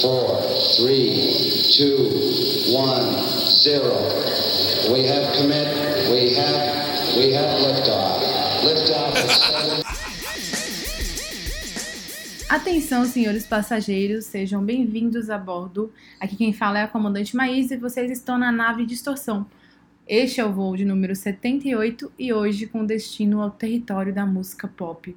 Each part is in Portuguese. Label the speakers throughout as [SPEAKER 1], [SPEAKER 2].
[SPEAKER 1] four, three, two, one, zero. We have commit. We have. We have liftoff. Liftoff.
[SPEAKER 2] Atenção, senhores passageiros, sejam bem-vindos a bordo. Aqui quem fala é a comandante Maísa e vocês estão na nave Distorção. Este é o voo de número 78 e hoje com destino ao território da música pop.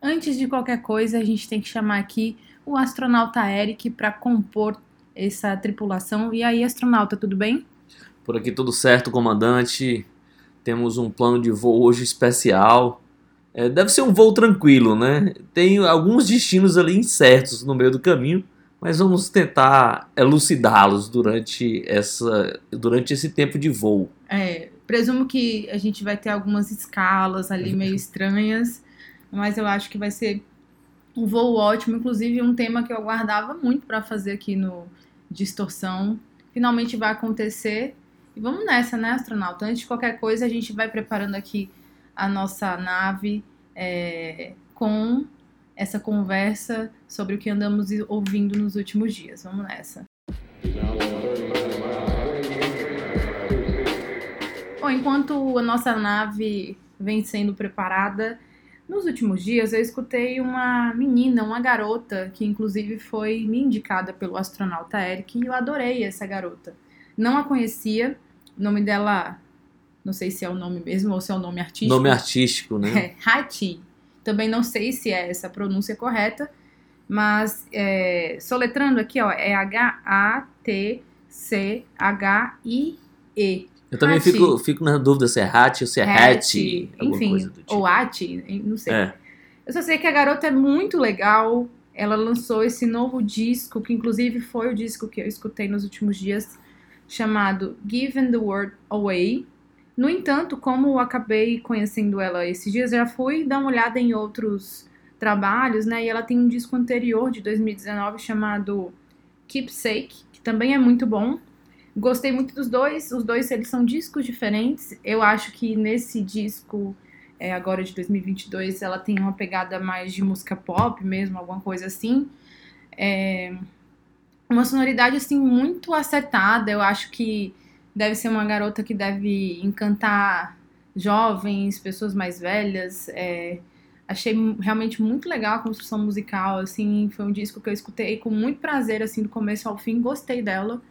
[SPEAKER 2] Antes de qualquer coisa, a gente tem que chamar aqui o astronauta Eric para compor essa tripulação. E aí, astronauta, tudo bem?
[SPEAKER 3] Por aqui tudo certo, comandante. Temos um plano de voo hoje especial. É, deve ser um voo tranquilo, né? Tem alguns destinos ali incertos no meio do caminho, mas vamos tentar elucidá-los durante, essa, durante esse tempo de voo.
[SPEAKER 2] É, presumo que a gente vai ter algumas escalas ali meio estranhas, mas eu acho que vai ser um voo ótimo, inclusive um tema que eu aguardava muito para fazer aqui no Distorção. Finalmente vai acontecer. E vamos nessa, né, astronauta? Antes de qualquer coisa, a gente vai preparando aqui a nossa nave é, com essa conversa sobre o que andamos ouvindo nos últimos dias. Vamos nessa. Bom, enquanto a nossa nave vem sendo preparada, nos últimos dias eu escutei uma menina, uma garota, que inclusive foi me indicada pelo astronauta Eric, e eu adorei essa garota. Não a conhecia, o nome dela, não sei se é o nome mesmo ou se é o nome artístico.
[SPEAKER 3] Nome artístico, né?
[SPEAKER 2] É, Hati. Também não sei se é essa a pronúncia correta, mas é, soletrando aqui, ó, é H-A-T-C-H-I-E.
[SPEAKER 3] Eu também
[SPEAKER 2] Hati.
[SPEAKER 3] fico, fico na dúvida se é Hat ou se é Hat. alguma
[SPEAKER 2] enfim,
[SPEAKER 3] tipo.
[SPEAKER 2] ou Ati, não sei.
[SPEAKER 3] É.
[SPEAKER 2] Eu só sei que a garota é muito legal. Ela lançou esse novo disco, que inclusive foi o disco que eu escutei nos últimos dias, chamado Giving the World Away. No entanto, como eu acabei conhecendo ela esses dias, já fui dar uma olhada em outros trabalhos, né? E ela tem um disco anterior de 2019 chamado Keepsake, que também é muito bom. Gostei muito dos dois. Os dois eles são discos diferentes. Eu acho que nesse disco é, agora de 2022 ela tem uma pegada mais de música pop mesmo, alguma coisa assim. É, uma sonoridade assim muito acertada. Eu acho que deve ser uma garota que deve encantar jovens, pessoas mais velhas. É, achei realmente muito legal a construção musical. Assim, foi um disco que eu escutei com muito prazer assim do começo ao fim. Gostei dela.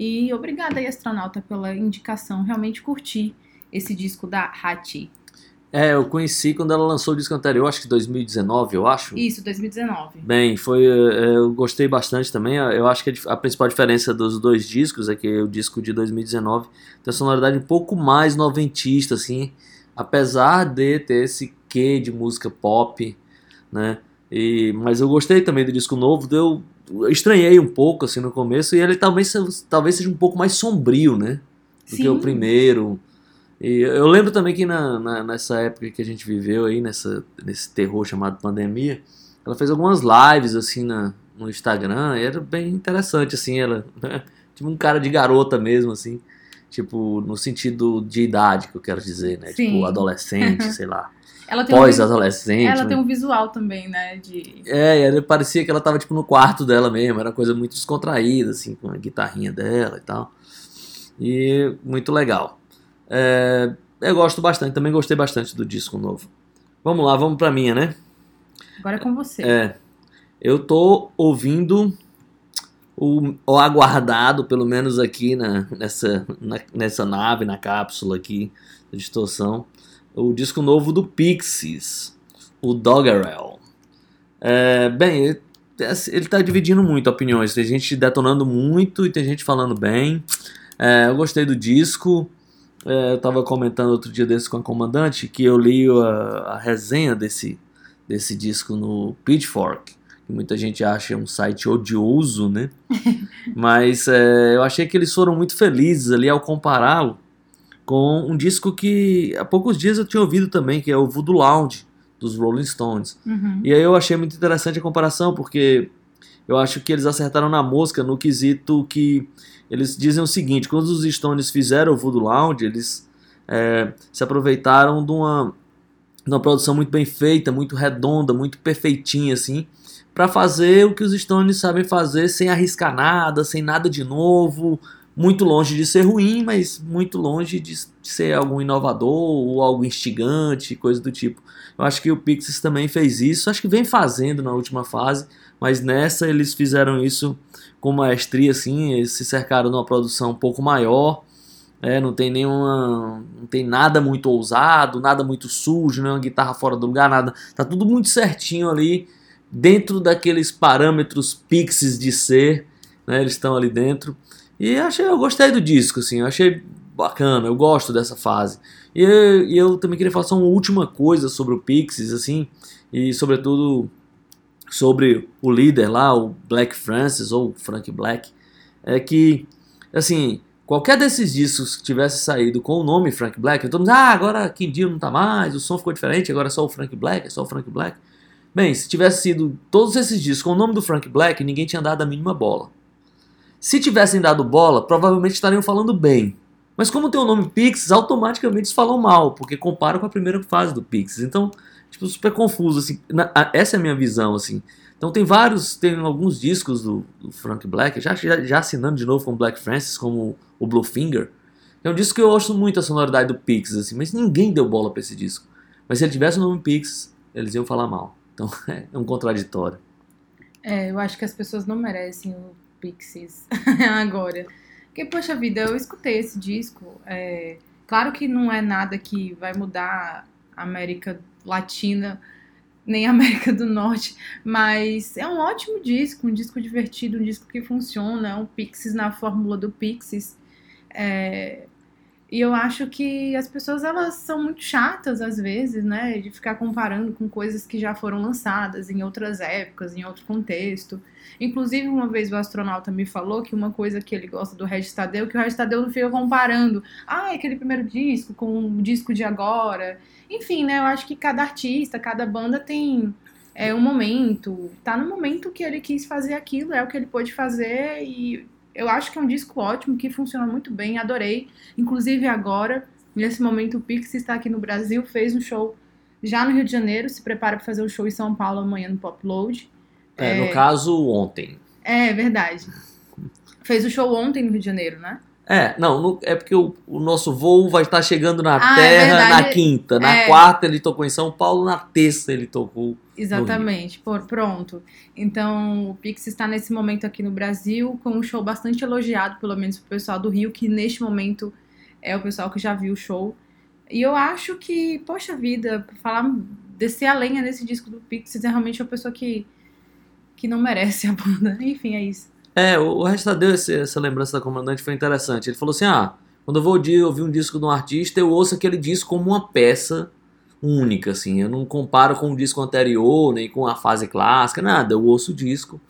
[SPEAKER 2] E obrigada aí, astronauta, pela indicação. Realmente curti esse disco da Hati.
[SPEAKER 3] É, eu conheci quando ela lançou o disco anterior, acho que 2019, eu acho.
[SPEAKER 2] Isso, 2019.
[SPEAKER 3] Bem, foi, é, eu gostei bastante também. Eu acho que a a principal diferença dos dois discos é que o disco de 2019 tem uma sonoridade um pouco mais noventista, assim, apesar de ter esse quê de música pop, né? E, mas eu gostei também do disco novo, eu, eu estranhei um pouco assim no começo, e ele talvez, talvez seja um pouco mais sombrio, né? Do que o
[SPEAKER 2] Sim.
[SPEAKER 3] primeiro. E eu lembro também que na, na- nessa época que a gente viveu aí, nessa, nesse terror chamado pandemia, ela fez algumas lives assim na, no Instagram, e era bem interessante, assim, ela. tipo um cara de garota mesmo, assim. Tipo, no sentido de idade que eu quero dizer, né?
[SPEAKER 2] Sim.
[SPEAKER 3] Tipo, adolescente, sei lá.
[SPEAKER 2] Ela tem, um,
[SPEAKER 3] Pós-adolescente.
[SPEAKER 2] ela
[SPEAKER 3] né?
[SPEAKER 2] tem um visual também, né? De...
[SPEAKER 3] É, e ela parecia que ela tava tipo no quarto dela mesmo, era uma coisa muito descontraída, assim, com a guitarrinha dela e tal. E muito legal. É, eu gosto bastante, também gostei bastante do disco novo. Vamos lá, vamos pra minha, né?
[SPEAKER 2] Agora é com você.
[SPEAKER 3] É, eu tô ouvindo o, o aguardado, pelo menos aqui na, nessa, na- nessa nave, na cápsula aqui da distorção, o disco novo do Pixies, o Doggerel. É, bem, ele, ele tá dividindo muito opiniões, tem gente detonando muito e tem gente falando bem. É, eu gostei do disco. É, eu tava comentando outro dia desse com a comandante que eu li a, a resenha desse, desse disco no Pitchfork, que muita gente acha um site odioso, né? Mas é, eu achei que eles foram muito felizes ali ao compará-lo com um disco que há poucos dias eu tinha ouvido também, que é o Voodoo Lounge, dos Rolling Stones.
[SPEAKER 2] Uhum.
[SPEAKER 3] E aí eu achei muito interessante a comparação, porque eu acho que eles acertaram na mosca no quesito que eles dizem o seguinte: quando os Stones fizeram o Voodoo Lounge, eles é, se aproveitaram de uma, uma produção muito bem feita, muito redonda, muito perfeitinha assim, para fazer o que os Stones sabem fazer sem arriscar nada, sem nada de novo, muito longe de ser ruim, mas muito longe de ser algum inovador ou algo instigante, coisa do tipo. Eu acho que o Pixies também fez isso, acho que vem fazendo na última fase, mas nessa eles fizeram isso com maestria, assim, eles se cercaram de uma produção um pouco maior, é, não tem nenhuma. Não tem nada muito ousado, nada muito sujo, nenhuma guitarra fora do lugar, nada. Tá tudo muito certinho ali, dentro daqueles parâmetros pixies de ser, né? Eles estão ali dentro. E achei, eu gostei do disco, assim, eu achei bacana, eu gosto dessa fase. E eu, e eu também queria falar só uma última coisa sobre o Pixies, assim, e sobretudo sobre o líder lá, o Black Francis, ou Frank Black, é que, assim, Qualquer desses discos que tivesse saído com o nome Frank Black, todo mundo, ah, agora Kim Deal não tá mais, o som ficou diferente, agora é só o Frank Black, é só o Frank Black. Bem, se tivesse sido todos esses discos com o nome do Frank Black, ninguém tinha dado a mínima bola. Se tivessem dado bola, provavelmente estariam falando bem. Mas como tem o nome Pixies, automaticamente eles falam mal, porque comparam com a primeira fase do Pixies. Então, tipo, super confuso, assim. essa é a minha visão, assim. Então tem vários, tem alguns discos do, do Frank Black, já, já, já, assinando de novo com Black Francis, como o Blue Finger. É um disco que eu gosto muito a sonoridade do Pixies, assim, mas ninguém deu bola para esse disco. Mas se ele tivesse o nome Pixies, eles iam falar mal. Então é um contraditório.
[SPEAKER 2] É, eu acho que as pessoas não merecem o Pixies agora. Porque, poxa vida, eu escutei esse disco. É, claro que não é nada que vai mudar a América Latina nem América do Norte, mas é um ótimo disco, um disco divertido, um disco que funciona, um Pixies na fórmula do Pixies. É, e eu acho que as pessoas elas são muito chatas às vezes, né, de ficar comparando com coisas que já foram lançadas em outras épocas, em outro contexto. Inclusive, uma vez o astronauta me falou que uma coisa que ele gosta do Regis Tadeu, que o Regis Tadeu não fica comparando, ah, aquele primeiro disco com o disco de agora. Enfim, né, eu acho que cada artista, cada banda tem é, um momento, tá no momento que ele quis fazer aquilo, é o que ele pôde fazer e eu acho que é um disco ótimo, que funciona muito bem, adorei. Inclusive agora, nesse momento, o Pix está aqui no Brasil, fez um show já no Rio de Janeiro, se prepara para fazer um show em São Paulo amanhã no Pop Load.
[SPEAKER 3] É, é, no caso, ontem.
[SPEAKER 2] É, verdade. Fez o show ontem no Rio de Janeiro, né?
[SPEAKER 3] É, não, é porque o, o, nosso voo vai estar chegando na ah, é Terra é na quinta. Na é. quarta ele tocou em São Paulo, na terça ele tocou.
[SPEAKER 2] Exatamente, por, pronto. Então o Pix está nesse momento aqui no Brasil, com um show bastante elogiado, pelo menos pro pessoal do Rio, que neste momento é o pessoal que já viu o show. E eu acho que, poxa vida, falar, descer a lenha nesse disco do Pix é realmente uma pessoa que, que não merece a banda. Enfim, é isso.
[SPEAKER 3] É, o Restadeu, essa lembrança da comandante foi interessante. Ele falou assim: ah, quando eu vou ouvir um disco de um artista, eu ouço aquele disco como uma peça única, assim. Eu não comparo com o disco anterior, nem com a fase clássica, nada. Eu ouço o disco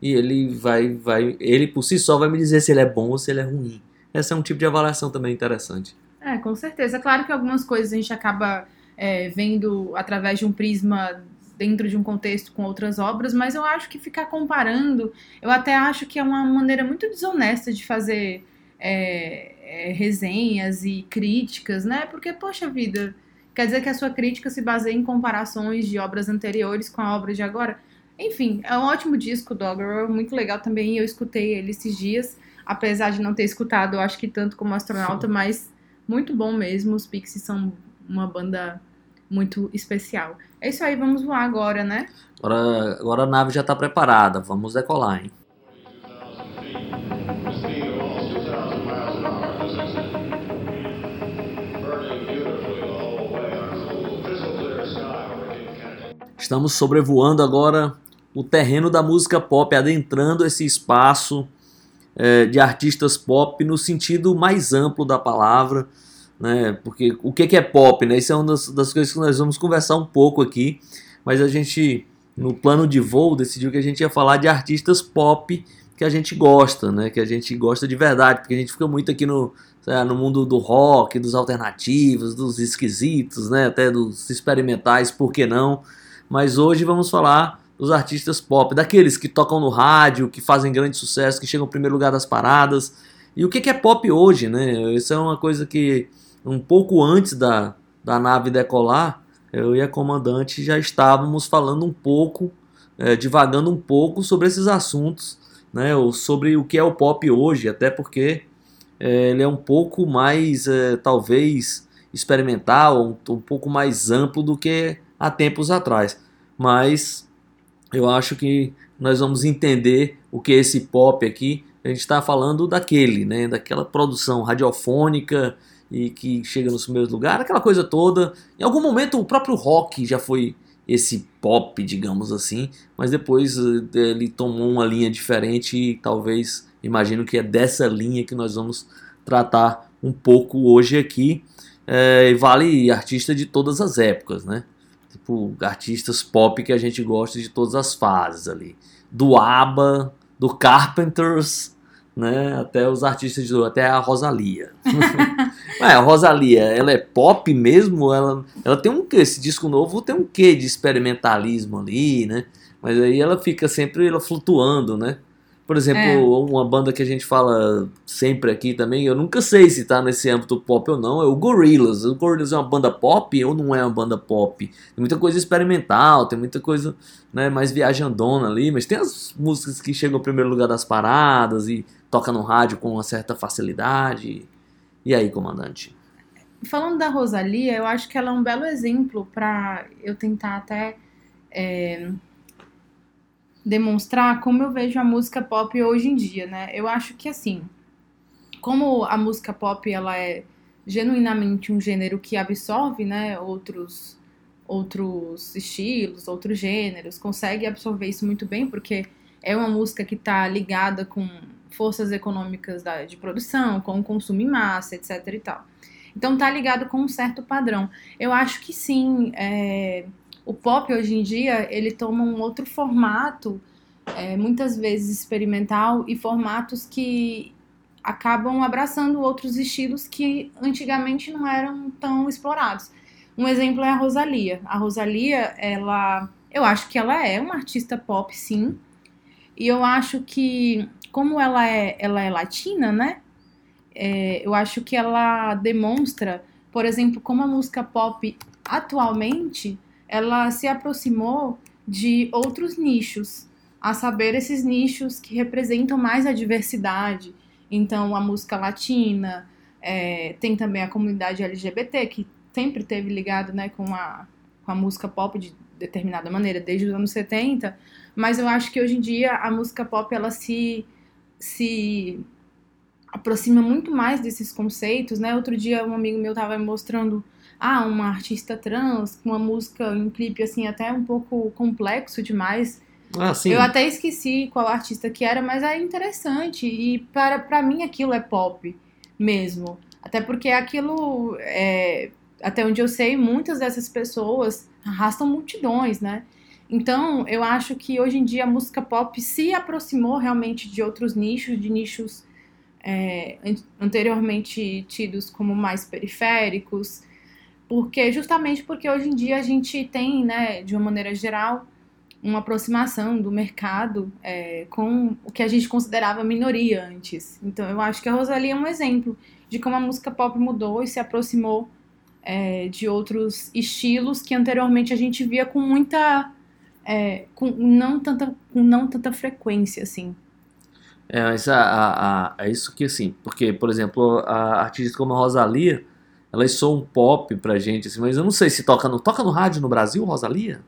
[SPEAKER 3] e ele vai, vai, ele por si só vai me dizer se ele é bom ou se ele é ruim. Esse é um tipo de avaliação também interessante.
[SPEAKER 2] É, com certeza. Claro que algumas coisas a gente acaba é, vendo através de um prisma dentro de um contexto com outras obras, mas eu acho que ficar comparando, eu até acho que é uma maneira muito desonesta de fazer é, é, resenhas e críticas, né? Porque, poxa vida, quer dizer que a sua crítica se baseia em comparações de obras anteriores com a obra de agora. Enfim, é um ótimo disco, Doggerel, muito legal também, eu escutei ele esses dias, apesar de não ter escutado, eu acho que tanto como Astronauta, mas muito bom mesmo, os Pixies são uma banda muito especial. É isso aí, vamos voar agora, né?
[SPEAKER 3] Agora, agora a nave já está preparada, vamos decolar, hein? Estamos sobrevoando agora o terreno da música pop, adentrando esse espaço é, de artistas pop no sentido mais amplo da palavra né? Porque o que é pop, né? Isso é uma das, das coisas que nós vamos conversar um pouco aqui, mas a gente no plano de voo decidiu que a gente ia falar de artistas pop que a gente gosta, né? Que a gente gosta de verdade, porque a gente fica muito aqui no, no mundo do rock, dos alternativos, dos esquisitos, né? Até dos experimentais, por que não? Mas hoje vamos falar dos artistas pop, daqueles que tocam no rádio, que fazem grande sucesso, que chegam ao primeiro lugar das paradas. E o que é pop hoje, né? Isso é uma coisa que um pouco antes da, da nave decolar, eu e a comandante já estávamos falando um pouco, é, divagando um pouco sobre esses assuntos, né, ou sobre o que é o pop hoje, até porque é, ele é um pouco mais, é, talvez, experimental, um, um pouco mais amplo do que há tempos atrás. Mas eu acho que nós vamos entender o que é esse pop aqui. A gente está falando daquele, né, daquela produção radiofônica e que chega nos primeiros lugares, aquela coisa toda. Em algum momento o próprio rock já foi esse pop, digamos assim, mas depois eh, ele tomou uma linha diferente e talvez imagino que é dessa linha que nós vamos tratar um pouco hoje aqui. É, vale artista de todas as épocas, né? Tipo, artistas pop que a gente gosta de todas as fases ali. Do ABBA, do Carpenters, né? Até os artistas de até a Rosalia. é, a Rosalia, ela é pop mesmo, ela, ela tem um esse disco novo tem um quê de experimentalismo ali, né? Mas aí ela fica sempre ela flutuando, né? Por exemplo, é. uma banda que a gente fala sempre aqui também, eu nunca sei se tá nesse âmbito pop ou não, é o Gorillaz. O Gorillaz é uma banda pop ou não é uma banda pop? Tem muita coisa experimental, tem muita coisa né, mais viajandona ali, mas tem as músicas que chegam ao primeiro lugar das paradas e toca no rádio com uma certa facilidade. E aí, comandante?
[SPEAKER 2] Falando da Rosalia, eu acho que ela é um belo exemplo para eu tentar até é, demonstrar como eu vejo a música pop hoje em dia, né? Eu acho que assim, como a música pop ela é genuinamente um gênero que absorve, né, outros outros estilos, outros gêneros, consegue absorver isso muito bem porque é uma música que está ligada com forças econômicas da, de produção, com o consumo em massa, etc e tal. Então tá ligado com um certo padrão. Eu acho que sim, é, o pop hoje em dia ele toma um outro formato, é, muitas vezes experimental, e formatos que acabam abraçando outros estilos que antigamente não eram tão explorados. Um exemplo é a Rosalia. A Rosalia, ela, eu acho que ela é uma artista pop, sim. E eu acho que, como ela é, ela é latina, né? É, eu acho que ela demonstra, por exemplo, como a música pop atualmente ela se aproximou de outros nichos, a saber, esses nichos que representam mais a diversidade. Então, a música latina, é, tem também a comunidade LGBT, que sempre teve ligado né, com, a, com a música pop de determinada maneira, desde os anos 70, mas eu acho que hoje em dia a música pop ela se, se aproxima muito mais desses conceitos, né? Outro dia um amigo meu estava me mostrando ah, uma artista trans, com uma música, um clipe assim, até um pouco complexo demais.
[SPEAKER 3] Ah, sim.
[SPEAKER 2] Eu até esqueci qual artista que era, mas é interessante. E para, para mim aquilo é pop mesmo. Até porque aquilo, é, até onde eu sei, muitas dessas pessoas arrastam multidões, né? Então, eu acho que hoje em dia a música pop se aproximou realmente de outros nichos, de nichos é, anteriormente tidos como mais periféricos, porque justamente porque hoje em dia a gente tem, né, de uma maneira geral, uma aproximação do mercado é, com o que a gente considerava minoria antes. Então eu acho que a Rosalie é um exemplo de como a música pop mudou e se aproximou é, de outros estilos que anteriormente a gente via com muita é, com não tanta com não tanta frequência assim
[SPEAKER 3] é mas a, a, a, é isso que assim porque por exemplo a artista como a Rosalia elas são um pop pra gente, assim, mas eu não sei se toca no, toca no rádio no Brasil, Rosalia?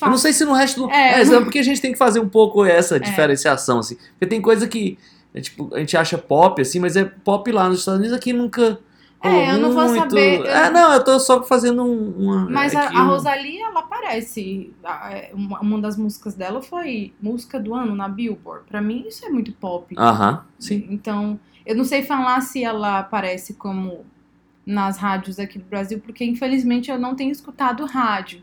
[SPEAKER 3] Eu não sei se no resto do. É, é porque a gente tem que fazer um pouco essa é. diferenciação, assim. Porque tem coisa que é, tipo, a gente acha pop, assim, mas é pop lá nos Estados Unidos aqui nunca.
[SPEAKER 2] É, eu não vou saber. Eu...
[SPEAKER 3] É, não, eu tô só fazendo uma.
[SPEAKER 2] Mas a, a Rosalia, ela aparece. É, uma, uma das músicas dela foi música do ano na Billboard. Pra mim, isso é muito pop.
[SPEAKER 3] Aham, sim.
[SPEAKER 2] Então, eu não sei falar se ela aparece como nas rádios aqui do Brasil, porque infelizmente eu não tenho escutado rádio.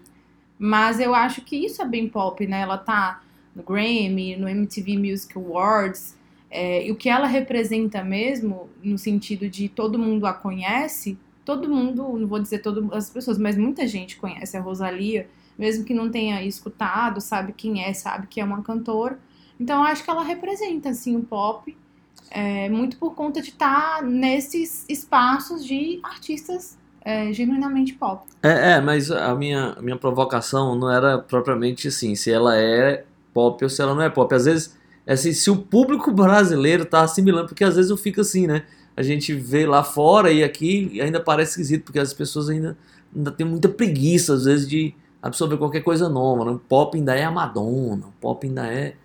[SPEAKER 2] Mas eu acho que isso é bem pop, né? Ela tá no Grammy, no MTV Music Awards. É, e o que ela representa mesmo, no sentido de todo mundo a conhece, todo mundo, não vou dizer todas as pessoas, mas muita gente conhece a Rosalia, mesmo que não tenha escutado, sabe quem é, sabe que é uma cantora. Então eu acho que ela representa, assim, o pop é, muito por conta de estar tá nesses espaços de artistas é, genuinamente pop.
[SPEAKER 3] É, é, mas a minha, minha provocação não era propriamente assim, se ela é pop ou se ela não é pop. Às vezes, é assim, se o público brasileiro tá assimilando, porque às vezes eu fico assim, né? A gente vê lá fora e aqui e ainda parece esquisito, porque as pessoas ainda, ainda têm muita preguiça, às vezes, de absorver qualquer coisa nova. Né? O pop ainda é a Madonna, o pop ainda é,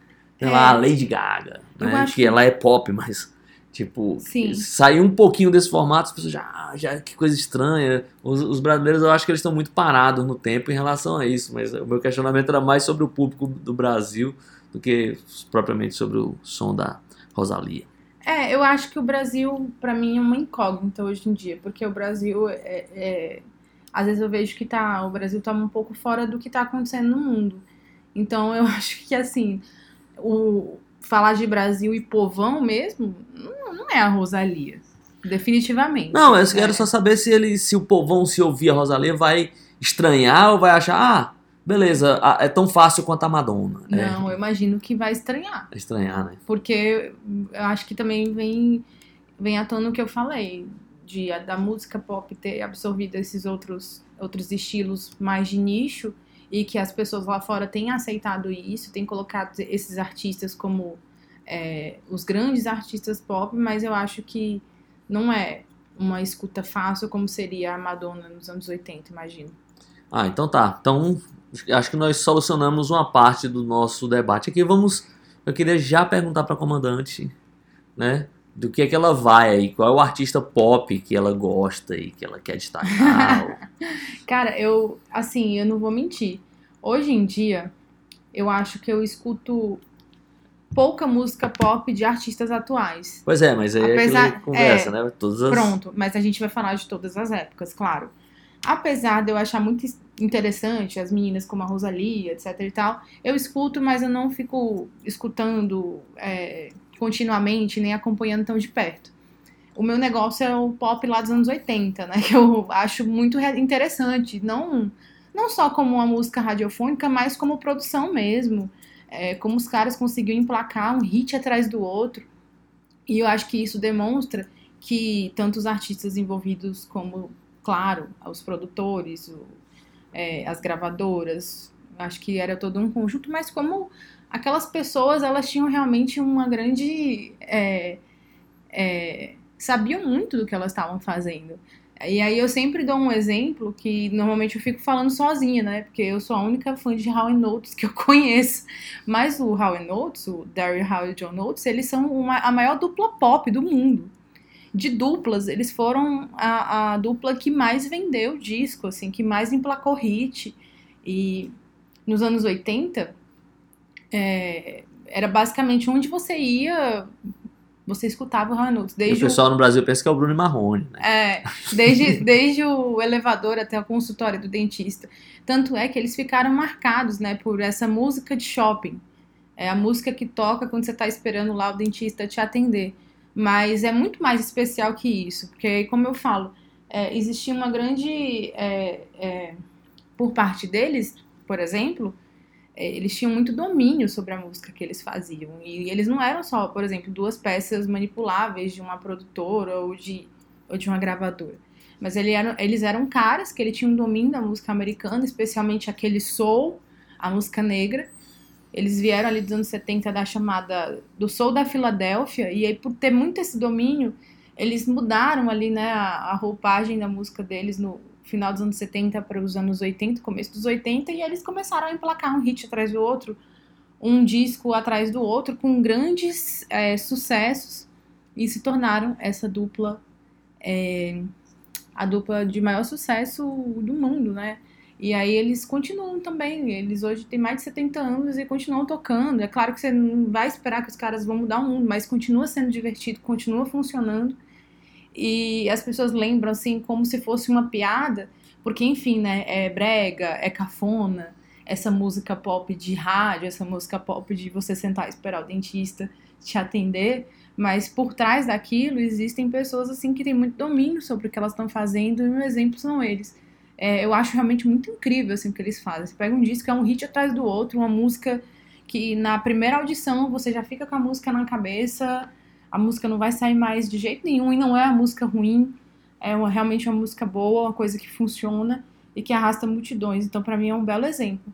[SPEAKER 2] É.
[SPEAKER 3] lá, a Lady Gaga, né?
[SPEAKER 2] acho
[SPEAKER 3] Que ela é pop, mas, tipo,
[SPEAKER 2] Sim.
[SPEAKER 3] sair um pouquinho desse formato, as pessoas já, ah, já que coisa estranha. Os, os brasileiros, eu acho que eles estão muito parados no tempo em relação a isso, mas o meu questionamento era mais sobre o público do Brasil do que propriamente sobre o som da Rosalia.
[SPEAKER 2] É, eu acho que o Brasil, pra mim, é uma incógnita hoje em dia, porque o Brasil é, é- às vezes eu vejo que tá, o Brasil tá um pouco fora do que tá acontecendo no mundo. Então eu acho que assim, o falar de Brasil e povão mesmo, não, não é a Rosalia. Definitivamente.
[SPEAKER 3] Não, eu quero
[SPEAKER 2] É.
[SPEAKER 3] só saber se ele, se o povão se ouvir a Rosalia vai estranhar ou vai achar, ah, beleza, é tão fácil quanto a Madonna.
[SPEAKER 2] Não, eu imagino que vai estranhar.
[SPEAKER 3] É estranhar, né?
[SPEAKER 2] Porque eu acho que também vem, vem à tona o que eu falei, de, da música pop ter absorvido esses outros, outros estilos mais de nicho e que as pessoas lá fora têm aceitado isso, têm colocado esses artistas como é, os grandes artistas pop, mas eu acho que não é uma escuta fácil como seria a Madonna nos anos 80, imagino.
[SPEAKER 3] Ah, então tá. Então, acho que nós solucionamos uma parte do nosso debate aqui. Vamos. Eu queria já perguntar para a comandante, né? Do que é que ela vai aí, qual é o artista pop que ela gosta e que ela quer destacar.
[SPEAKER 2] Cara, eu, assim, eu não vou mentir. Hoje em dia, eu acho que eu escuto pouca música pop de artistas atuais.
[SPEAKER 3] pois é, mas aí é
[SPEAKER 2] Apesar-
[SPEAKER 3] aquela conversa,
[SPEAKER 2] é,
[SPEAKER 3] né? Todas as...
[SPEAKER 2] Pronto, mas a gente vai falar de todas as épocas, claro. Apesar de eu achar muito interessante as meninas como a Rosalia, etc e tal, eu escuto, mas eu não fico escutando é, continuamente, nem acompanhando tão de perto. O meu negócio é o pop lá dos anos 80, né? Que eu acho muito re- interessante. Não, não só como uma música radiofônica, mas como produção mesmo. É, como os caras conseguiam emplacar um hit atrás do outro. E eu acho que isso demonstra que tanto os artistas envolvidos como, claro, os produtores, o- é, as gravadoras, acho que era todo um conjunto, mas como aquelas pessoas, elas tinham realmente uma grande... é, é, sabiam muito do que elas estavam fazendo. E aí eu sempre dou um exemplo que normalmente eu fico falando sozinha, né? Porque eu sou a única fã de How Notes que eu conheço. Mas o How Notes, o Daryl Hall e John Notes, eles são uma- a maior dupla pop do mundo. De duplas, eles foram a, a dupla que mais vendeu disco, assim, que mais emplacou hit. E nos anos 80, é, era basicamente onde você ia, você escutava o.
[SPEAKER 3] E o
[SPEAKER 2] Desde o
[SPEAKER 3] pessoal no Brasil pensa que é o Bruno Marrone, né?
[SPEAKER 2] é, desde, desde o elevador até o consultório do dentista. Tanto é que eles ficaram marcados, né, por essa música de shopping. É a música que toca quando você está esperando lá o dentista te atender. Mas é muito mais especial que isso, porque, como eu falo, é, existia uma grande. é, é, por parte deles, por exemplo, eles tinham muito domínio sobre a música que eles faziam. E eles não eram só, por exemplo, duas peças manipuláveis de uma produtora ou de, ou de uma gravadora. Mas ele eram, eles eram caras que ele tinha um domínio da música americana, especialmente aquele soul, a música negra. Eles vieram ali dos anos 70 da chamada do soul da Filadélfia, e aí por ter muito esse domínio, eles mudaram ali, né, a, a roupagem da música deles no final dos anos 70 para os anos 80, começo dos 80, e eles começaram a emplacar um hit atrás do outro, um disco atrás do outro, com grandes é, sucessos, e se tornaram essa dupla, é, a dupla de maior sucesso do mundo, né? E aí eles continuam também, eles hoje têm mais de 70 anos e continuam tocando. É claro que você não vai esperar que os caras vão mudar o mundo, mas continua sendo divertido, continua funcionando. E as pessoas lembram assim como se fosse uma piada, porque enfim, né, é brega, é cafona, essa música pop de rádio, essa música pop de você sentar e esperar o dentista te atender, mas por trás daquilo existem pessoas assim que têm muito domínio sobre o que elas estão fazendo e um exemplo são eles. É, eu acho realmente muito incrível assim, o que eles fazem. Você pega um disco, é um hit atrás do outro, uma música que na primeira audição você já fica com a música na cabeça, a música não vai sair mais de jeito nenhum e não é a música ruim. é uma, realmente uma música boa, uma coisa que funciona e que arrasta multidões. Então, pra mim, é um belo exemplo.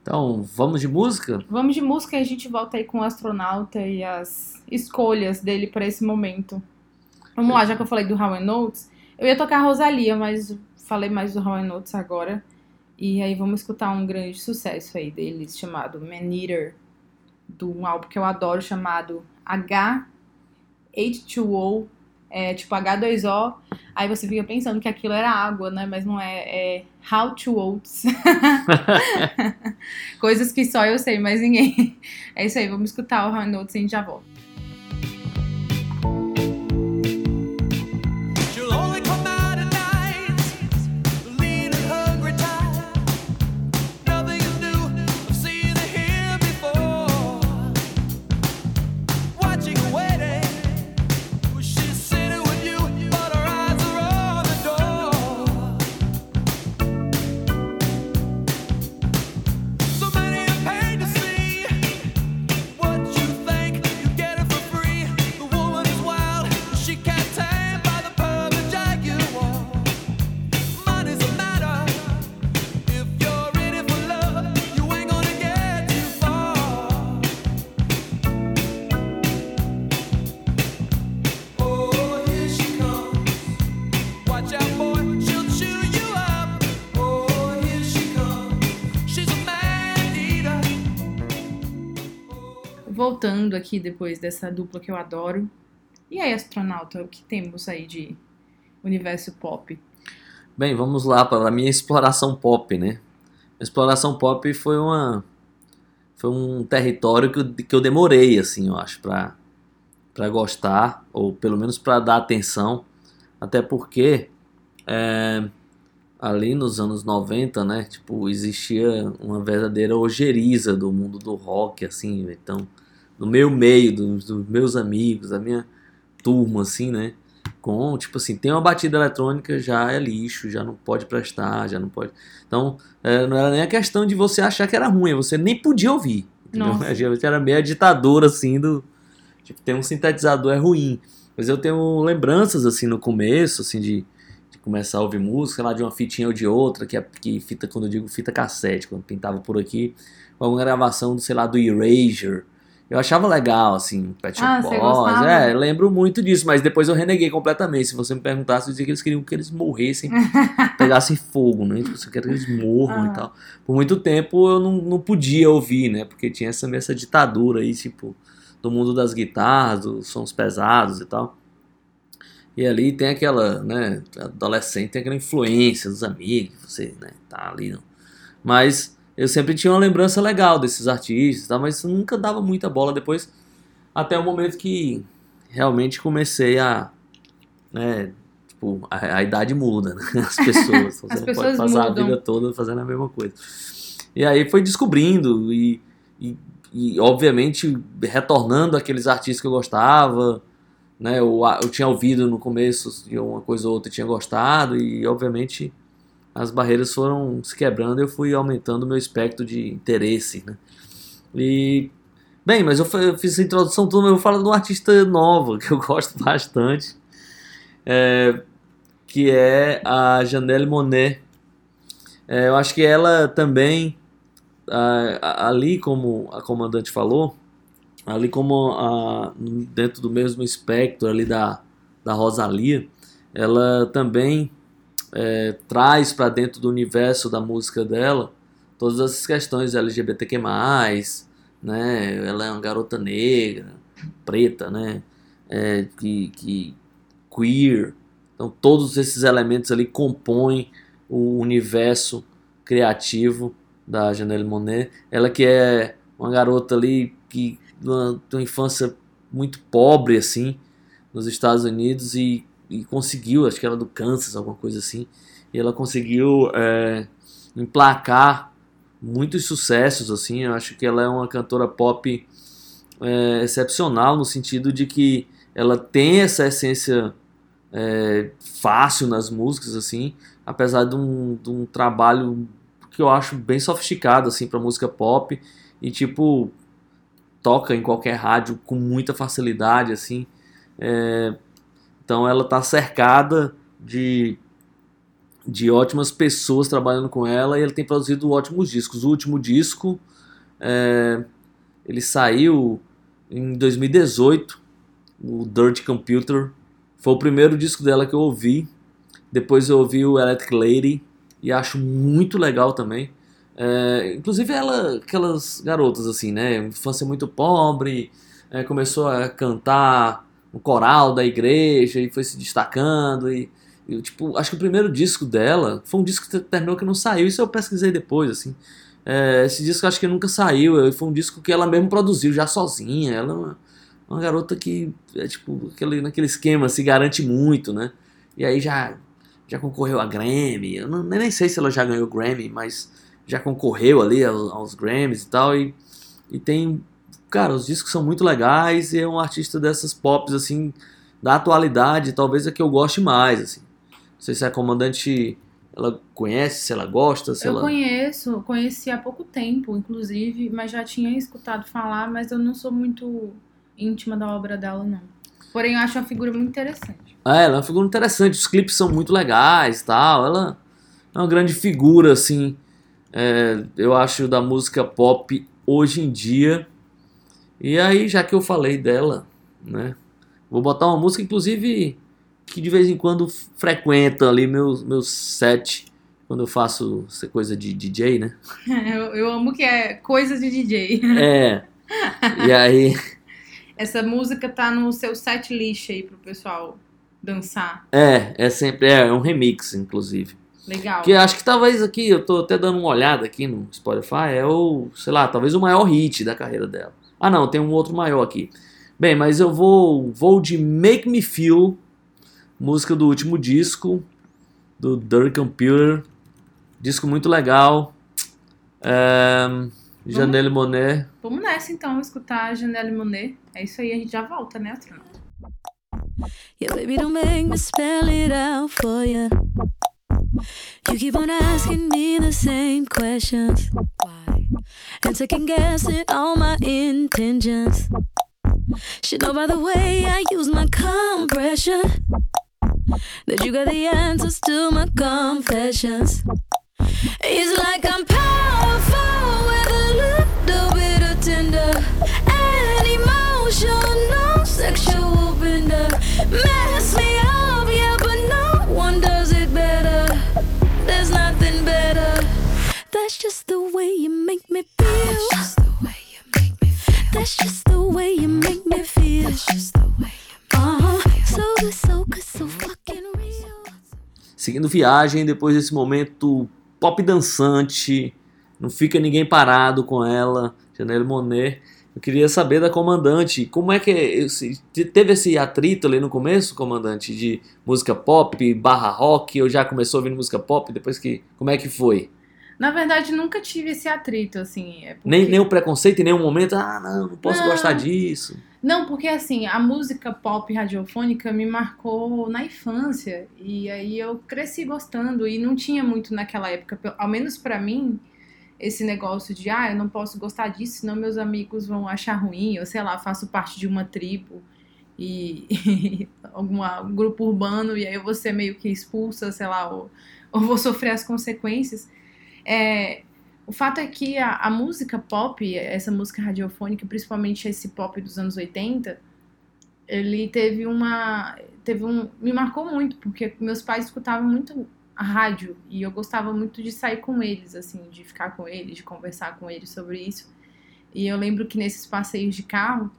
[SPEAKER 3] Então, vamos de música?
[SPEAKER 2] Vamos de música e a gente volta aí com o astronauta e as escolhas dele pra esse momento. Vamos lá, já que eu falei do How Notes, eu ia tocar Rosalia, mas falei mais do How Notes agora. E aí vamos escutar um grande sucesso aí deles chamado Man Eater, de um álbum que eu adoro chamado H2O, é tipo H2O. Aí você fica pensando que aquilo era água, né? Mas não é, é How to Oats. Coisas que só eu sei, mas ninguém. É isso aí, vamos escutar o How Notes e a gente já volta. Voltando aqui depois dessa dupla que eu adoro. E aí, astronauta, o que temos aí de universo pop?
[SPEAKER 3] Bem, vamos lá para a minha exploração pop, né? A exploração pop foi uma foi um território que eu, que eu demorei, assim, eu acho, para para gostar ou pelo menos para dar atenção, até porque é, ali nos anos 90, né, tipo, existia uma verdadeira ojeriza do mundo do rock, assim, então, no meu meio, dos, dos meus amigos, da minha turma, assim, né, com, tipo assim, tem uma batida eletrônica, já é lixo, já não pode prestar, já não pode. Então, é, não era nem a questão de você achar que era ruim, você nem podia ouvir. Geralmente Era meio a ditadura, assim, do. Tipo, ter um sintetizador é ruim. Mas eu tenho lembranças, assim, no começo, assim, de, de começar a ouvir música, lá de uma fitinha ou de outra, que é que fita, quando eu digo fita cassete, quando pintava por aqui, alguma gravação, sei lá, do Erasure. Eu achava legal, assim, Pet Shop
[SPEAKER 2] Ah,
[SPEAKER 3] Boys. É, lembro muito disso, mas depois eu reneguei completamente. Se você me perguntasse, eu dizia que eles queriam que eles morressem, pegassem fogo, né? Tipo, você quer que eles morram
[SPEAKER 2] Ah.
[SPEAKER 3] e tal. Por muito tempo eu não, não podia ouvir, né? Porque tinha essa, essa ditadura aí, tipo, do mundo das guitarras, dos sons pesados e tal. E ali tem aquela, né? Adolescente tem aquela influência dos amigos, você, né? Tá ali. No... Mas eu sempre tinha uma lembrança legal desses artistas, tal, mas nunca dava muita bola depois, até o momento que realmente comecei a, né, tipo, a, a idade muda, né? As pessoas, você
[SPEAKER 2] As
[SPEAKER 3] não
[SPEAKER 2] pessoas
[SPEAKER 3] pode passar
[SPEAKER 2] mudam.
[SPEAKER 3] a vida toda fazendo a mesma coisa. E aí foi descobrindo e, e, e, obviamente retornando aqueles artistas que eu gostava, né? Eu, eu tinha ouvido no começo de uma coisa ou outra tinha gostado e obviamente as barreiras foram se quebrando eu fui aumentando o meu espectro de interesse, né? E bem, mas eu, eu fiz essa introdução toda, mas eu vou falar de uma artista nova que eu gosto bastante, é, que é a Janelle Monet. É, eu acho que ela também, ah, a- ali como a comandante falou, ali como a- dentro do mesmo espectro ali da, da Rosalia, ela também é, traz para dentro do universo da música dela todas essas questões LGBTQ+, né? Ela é uma garota negra, preta, né? É, que, que queer. Então todos esses elementos ali compõem o universo criativo da Janelle Monet. Ela que é uma garota ali que de uma, uma infância muito pobre assim nos Estados Unidos e, e conseguiu, acho que era do Kansas, alguma coisa assim, e ela conseguiu é, emplacar muitos sucessos assim. Eu acho que ela é uma cantora pop é, excepcional no sentido de que ela tem essa essência é, fácil nas músicas assim, apesar de um, de um trabalho que eu acho bem sofisticado assim para música pop e tipo toca em qualquer rádio com muita facilidade assim. É, Então ela tá cercada de, de ótimas pessoas trabalhando com ela e ela tem produzido ótimos discos. O último disco é, ele saiu em 2018, o Dirty Computer. Foi o primeiro disco dela que eu ouvi. Depois eu ouvi o Electric Lady e acho muito legal também. É, inclusive ela, aquelas garotas assim, né? Infância muito pobre, é, começou a cantar no coral da igreja e foi se destacando e, e, tipo, acho que o primeiro disco dela foi um disco que terminou que não saiu, isso eu pesquisei depois, assim. É, esse disco acho que nunca saiu, foi um disco que ela mesmo produziu já sozinha. Ela é uma, uma garota que é tipo aquele, naquele esquema se garante muito, né? E aí já já concorreu a Grammy. Eu não, nem sei se ela já ganhou Grammy, mas já concorreu ali aos, aos Grammys e tal. E, e tem. Cara, os discos são muito legais e é um artista dessas pops, assim, da atualidade, talvez a que eu goste mais, assim. Não sei se a comandante ela conhece, se ela gosta, se
[SPEAKER 2] eu
[SPEAKER 3] ela.
[SPEAKER 2] conheço, conheci há pouco tempo, inclusive, mas já tinha escutado falar, mas eu não sou muito íntima da obra dela, não. Porém, eu acho uma figura muito interessante.
[SPEAKER 3] É, ela é uma figura interessante, os clipes são muito legais tal. Ela é uma grande figura, assim, é, eu acho, da música pop hoje em dia. E aí, já que eu falei dela, né? Vou botar uma música, inclusive, que de vez em quando frequenta ali meus, meus set, quando eu faço essa coisa de DJ, né?
[SPEAKER 2] Eu, eu amo que é coisa de DJ.
[SPEAKER 3] É. E aí,
[SPEAKER 2] Essa música tá no seu set list aí pro pessoal dançar.
[SPEAKER 3] é, é sempre, é, é um remix, inclusive.
[SPEAKER 2] Legal.
[SPEAKER 3] Que acho que talvez aqui, eu tô até dando uma olhada aqui no Spotify, é o, sei lá, talvez o maior hit da carreira dela. Ah não, tem um outro maior aqui. Bem, mas eu vou, vou de Make Me Feel, música do último disco, do Dirty Computer. Disco muito legal. É, Janelle Monet.
[SPEAKER 2] Vamos nessa então, escutar a Janelle Monet. É isso aí, a gente já volta, né, Trana?
[SPEAKER 4] Yeah, baby, don't make me spell it out for you. You keep on asking me the same questions. Why? And second guessing all my intentions. Should know by the way I use my compression that you got the answers to my confessions. It's like I'm powerful with a little bit of tender and emotional, sexual bender. That's just the way you make me feel. That's just the way you make me feel. That's just the way you make me feel. That's just the way you uh-huh. So good, so good, so fucking real.
[SPEAKER 3] Seguindo viagem, depois desse momento pop dançante, não fica ninguém parado com ela, Janelle Monet. Eu queria saber da comandante, como é que esse, teve esse atrito ali no começo, comandante, de música pop barra rock, ou já começou ouvindo música pop, depois que, como é que foi?
[SPEAKER 2] Na verdade, nunca tive esse atrito, assim. É porque...
[SPEAKER 3] Nem, nem o preconceito em nenhum momento, ah, não, não posso
[SPEAKER 2] Não.
[SPEAKER 3] gostar disso.
[SPEAKER 2] Não, porque assim, a música pop radiofônica me marcou na infância. E aí eu cresci gostando. E não tinha muito naquela época, ao menos pra mim, esse negócio de, ah, eu não posso gostar disso, senão meus amigos vão achar ruim. Ou sei lá, faço parte de uma tribo e alguma, um grupo urbano, e aí eu vou ser meio que expulsa, sei lá, ou, ou vou sofrer as consequências. É, o fato é que a, a música pop, essa música radiofônica, principalmente esse pop dos anos 80, ele teve uma. Teve um. Me marcou muito, porque meus pais escutavam muito a rádio e eu gostava muito de sair com eles, assim, de ficar com eles, de conversar com eles sobre isso. E eu lembro que nesses passeios de carro,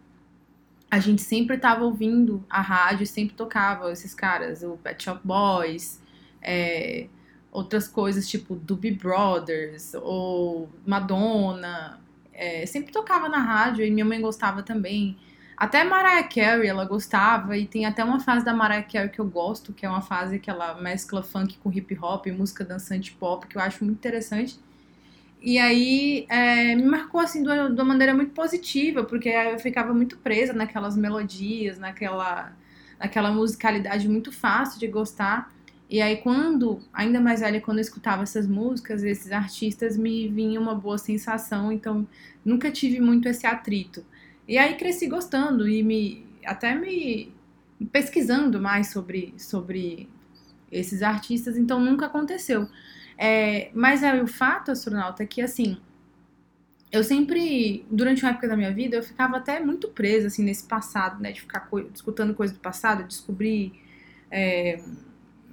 [SPEAKER 2] a gente sempre tava ouvindo a rádio, sempre tocava esses caras, o Pet Shop Boys, é, outras coisas tipo Doobie Brothers ou Madonna. é, sempre tocava na rádio e minha mãe gostava também. Até Mariah Carey ela gostava e tem até uma fase da Mariah Carey que eu gosto, que é uma fase que ela mescla funk com hip hop, música dançante pop, que eu acho muito interessante. E aí é, me marcou assim de uma, de uma maneira muito positiva, porque eu ficava muito presa naquelas melodias, naquela, naquela musicalidade muito fácil de gostar. E aí, quando, ainda mais velha, quando eu escutava essas músicas, esses artistas, me vinha uma boa sensação, então nunca tive muito esse atrito. E aí cresci gostando e me até me, pesquisando mais sobre, sobre esses artistas, então nunca aconteceu. É, mas aí o fato, astronauta, é que assim, eu sempre, durante uma época da minha vida, eu ficava até muito presa assim nesse passado, né, de ficar co- escutando coisas do passado, descobrir é,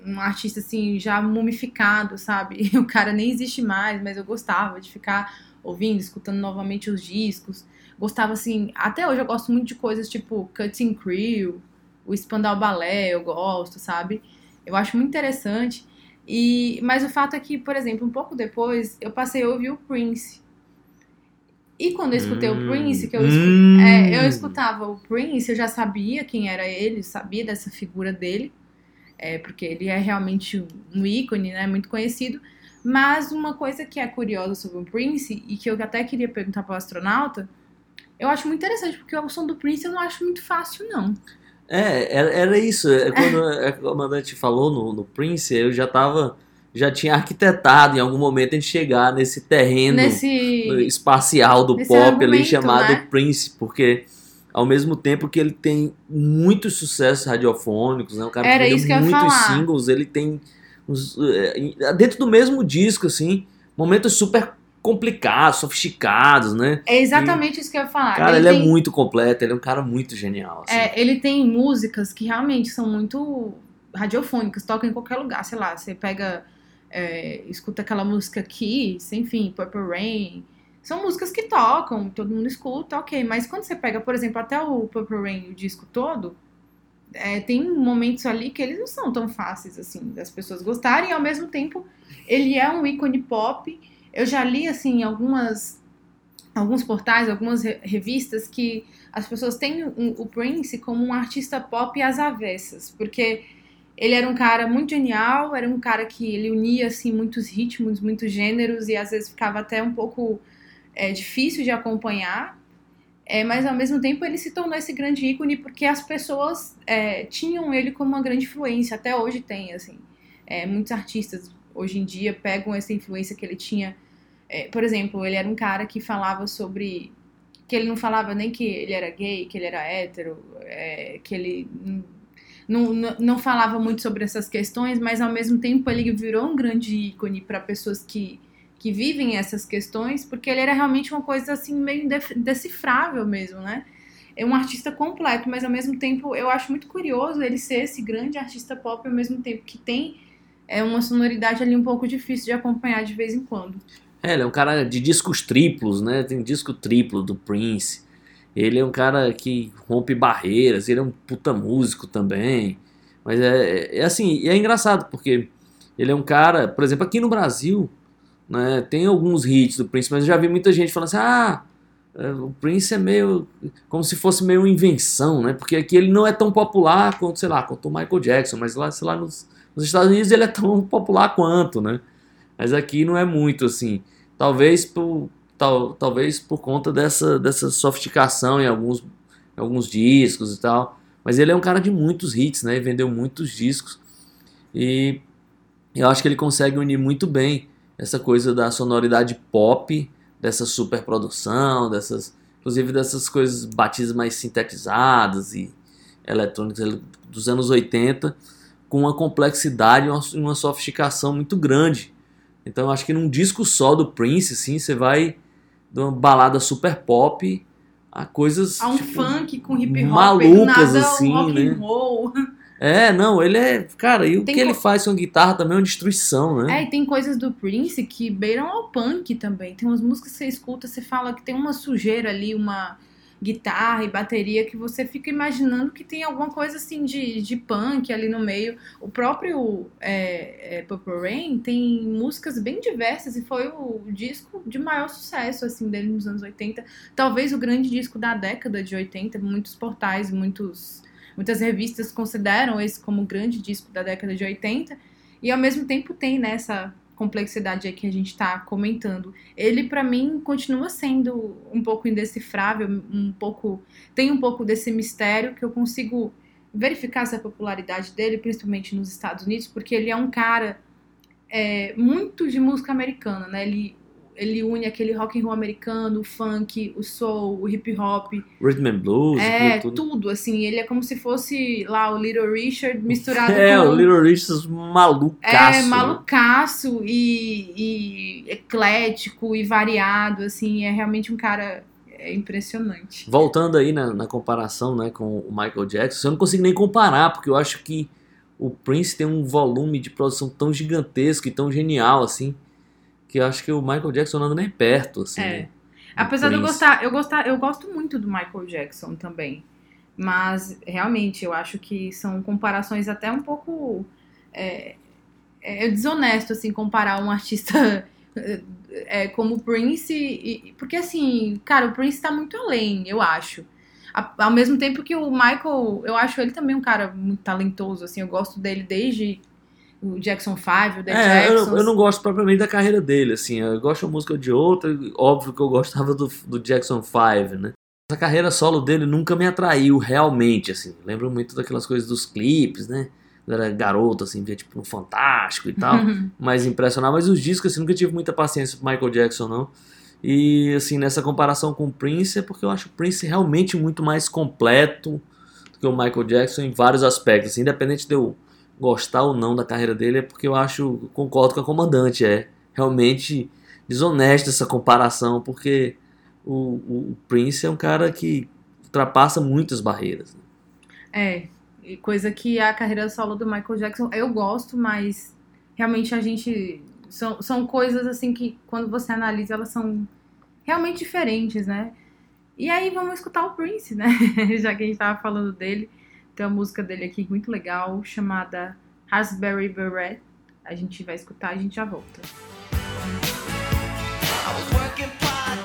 [SPEAKER 2] um artista assim já mumificado, sabe? O cara nem existe mais, mas eu gostava de ficar ouvindo, escutando novamente os discos. Gostava assim, até hoje eu gosto muito de coisas tipo Cutting Crew, o Spandau Ballet, eu gosto, sabe? Eu acho muito interessante. E mas o fato é que, por exemplo, um pouco depois eu passei a ouvir o Prince. E quando eu escutei
[SPEAKER 3] Hum.
[SPEAKER 2] o Prince, que eu, escu-
[SPEAKER 3] Hum.
[SPEAKER 2] é, eu escutava o Prince, eu já sabia quem era ele, sabia dessa figura dele, é, porque ele é realmente um ícone, né, muito conhecido. Mas uma coisa que é curiosa sobre o Prince, e que eu até queria perguntar para o astronauta, eu acho muito interessante, porque o som do Prince eu não acho muito fácil, não.
[SPEAKER 3] É, era, era isso. É, Quando a comandante falou no, no Prince, eu já tava. Já tinha arquitetado em algum momento a gente chegar nesse terreno
[SPEAKER 2] Nesse.
[SPEAKER 3] espacial do
[SPEAKER 2] nesse
[SPEAKER 3] pop ali chamado
[SPEAKER 2] né?
[SPEAKER 3] Prince, porque ao mesmo tempo que ele tem muitos sucessos radiofônicos, né? O cara
[SPEAKER 2] Era
[SPEAKER 3] vendeu muitos singles, ele tem uns, é, dentro do mesmo disco assim, momentos super complicados, sofisticados, né?
[SPEAKER 2] É exatamente isso que eu ia falar.
[SPEAKER 3] Cara, ele, é
[SPEAKER 2] tem-
[SPEAKER 3] muito completo, ele é um cara muito genial. assim.
[SPEAKER 2] É, ele tem músicas que realmente são muito radiofônicas, tocam em qualquer lugar, sei lá, você pega, é, escuta aquela música Kiss, enfim, Purple Rain, são músicas que tocam, todo mundo escuta, ok, mas quando você pega, por exemplo, até o Purple Rain, o disco todo, é, tem momentos ali que eles não são tão fáceis, assim, das pessoas gostarem, e ao mesmo tempo, ele é um ícone pop, eu já li, assim, algumas alguns portais, algumas re- revistas que as pessoas têm o Prince como um artista pop às avessas, porque ele era um cara muito genial, era um cara que ele unia assim muitos ritmos, muitos gêneros e às vezes ficava até um pouco é, difícil de acompanhar. É, mas ao mesmo tempo ele se tornou esse grande ícone porque as pessoas é, tinham ele como uma grande influência, até hoje tem assim. É, muitos artistas hoje em dia pegam essa influência que ele tinha. É, por exemplo, ele era um cara que falava sobre que ele não falava nem que ele era gay, que ele era hétero, é, que ele não, não, não falava muito sobre essas questões, mas ao mesmo tempo ele virou um grande ícone para pessoas que, que vivem essas questões, porque ele era realmente uma coisa assim meio decifrável mesmo, né? É um artista completo, mas ao mesmo tempo eu acho muito curioso ele ser esse grande artista pop ao mesmo tempo que tem é uma sonoridade ali um pouco difícil de acompanhar de vez em quando.
[SPEAKER 3] É, ele é um cara de discos triplos, né? Tem disco triplo do Prince. Ele é um cara que rompe barreiras, ele é um puta músico também. Mas é, é assim, e é engraçado, porque ele é um cara, por exemplo, aqui no Brasil, né, tem alguns hits do Prince, mas eu já vi muita gente falando assim, ah, é, o Prince é meio, como se fosse meio invenção, né? Porque aqui ele não é tão popular quanto, sei lá, quanto o Michael Jackson, mas lá, sei lá, nos, nos Estados Unidos ele é tão popular quanto, né? Mas aqui não é muito assim. Talvez por, tal, talvez por conta dessa, dessa sofisticação em alguns, em alguns discos e tal. Mas ele é um cara de muitos hits, né? E vendeu muitos discos. E eu acho que ele consegue unir muito bem essa coisa da sonoridade pop, dessa superprodução, dessas, inclusive dessas coisas batidas mais sintetizadas e eletrônicas dos anos 80, com uma complexidade e uma, sofisticação muito grande. Então eu acho que num disco só do Prince, assim, você vai de uma balada super pop a coisas
[SPEAKER 2] Há um
[SPEAKER 3] tipo,
[SPEAKER 2] funk com hip hop,
[SPEAKER 3] malucas,
[SPEAKER 2] nada,
[SPEAKER 3] assim,
[SPEAKER 2] um rock
[SPEAKER 3] né?
[SPEAKER 2] and roll.
[SPEAKER 3] É, não, ele é. Cara, e o
[SPEAKER 2] Tem
[SPEAKER 3] que ele
[SPEAKER 2] co-
[SPEAKER 3] faz com a guitarra também é uma destruição, né?
[SPEAKER 2] É, e tem coisas do Prince que beiram ao punk também. Tem umas músicas que você escuta, você fala que tem uma sujeira ali, uma guitarra e bateria que você fica imaginando que tem alguma coisa assim de, de punk ali no meio. O próprio é, é, Purple Rain tem músicas bem diversas e foi o disco de maior sucesso assim dele nos anos 80. Talvez o grande disco da década de 80. Muitos portais, muitos, muitas revistas consideram esse como o grande disco da década de 80. E ao mesmo tempo tem nessa complexidade aí que a gente está comentando. Ele para mim continua sendo um pouco indecifrável, um pouco tem um pouco desse mistério que eu consigo verificar essa popularidade dele, principalmente nos Estados Unidos, porque ele é um cara é, muito de música americana, né? Ele ele une aquele rock and roll americano, o funk, o soul, o hip hop,
[SPEAKER 3] Rhythm and Blues,
[SPEAKER 2] é
[SPEAKER 3] tudo.
[SPEAKER 2] tudo assim. Ele é como se fosse lá o Little Richard misturado
[SPEAKER 3] É,
[SPEAKER 2] com
[SPEAKER 3] o Little Richards malucaço.
[SPEAKER 2] é
[SPEAKER 3] né?
[SPEAKER 2] malucaço e, e eclético e variado, assim, é realmente um cara é impressionante.
[SPEAKER 3] Voltando aí na, na comparação né, com o Michael Jackson, eu não consigo nem comparar, porque eu acho que o Prince tem um volume de produção tão gigantesco e tão genial, assim, que eu acho que o Michael Jackson não anda nem perto, assim.
[SPEAKER 2] É.
[SPEAKER 3] né,
[SPEAKER 2] Apesar de eu gostar, eu gostar, eu gosto muito do Michael Jackson também. Mas realmente eu acho que são comparações até um pouco é, é desonesto assim comparar um artista é, como o Prince, e- porque assim, cara, o Prince tá muito além, eu acho. A- Ao mesmo tempo que o Michael, eu acho ele também um cara muito talentoso, assim, eu gosto dele desde o Jackson 5, o The
[SPEAKER 3] É, eu,
[SPEAKER 2] Jacksons.
[SPEAKER 3] eu não gosto propriamente da carreira dele, assim, eu gosto da música de outra, óbvio que eu gostava do, do Jackson 5, né? Essa carreira solo dele nunca me atraiu realmente, assim, lembro muito daquelas coisas dos clipes, né? Eu era garoto, assim, via tipo no Fantástico e tal, mais impressionava, mas os discos, assim, nunca tive muita paciência pro Michael Jackson, não. E, assim, nessa comparação com o Prince, é porque eu acho o Prince realmente muito mais completo do que o Michael Jackson em vários aspectos, assim, independente de eu gostar ou não da carreira dele, é porque eu acho, concordo com a comandante, é realmente desonesta essa comparação, porque o, o Prince é um cara que ultrapassa muitas barreiras. né?
[SPEAKER 2] É, coisa que a carreira solo do Michael Jackson eu gosto, mas realmente a gente. São, são coisas assim que quando você analisa elas são realmente diferentes, né? E aí vamos escutar o Prince, né? Já que a gente tava falando dele. Tem uma música dele aqui muito legal chamada Raspberry Beret. A gente vai escutar a gente já volta.
[SPEAKER 5] I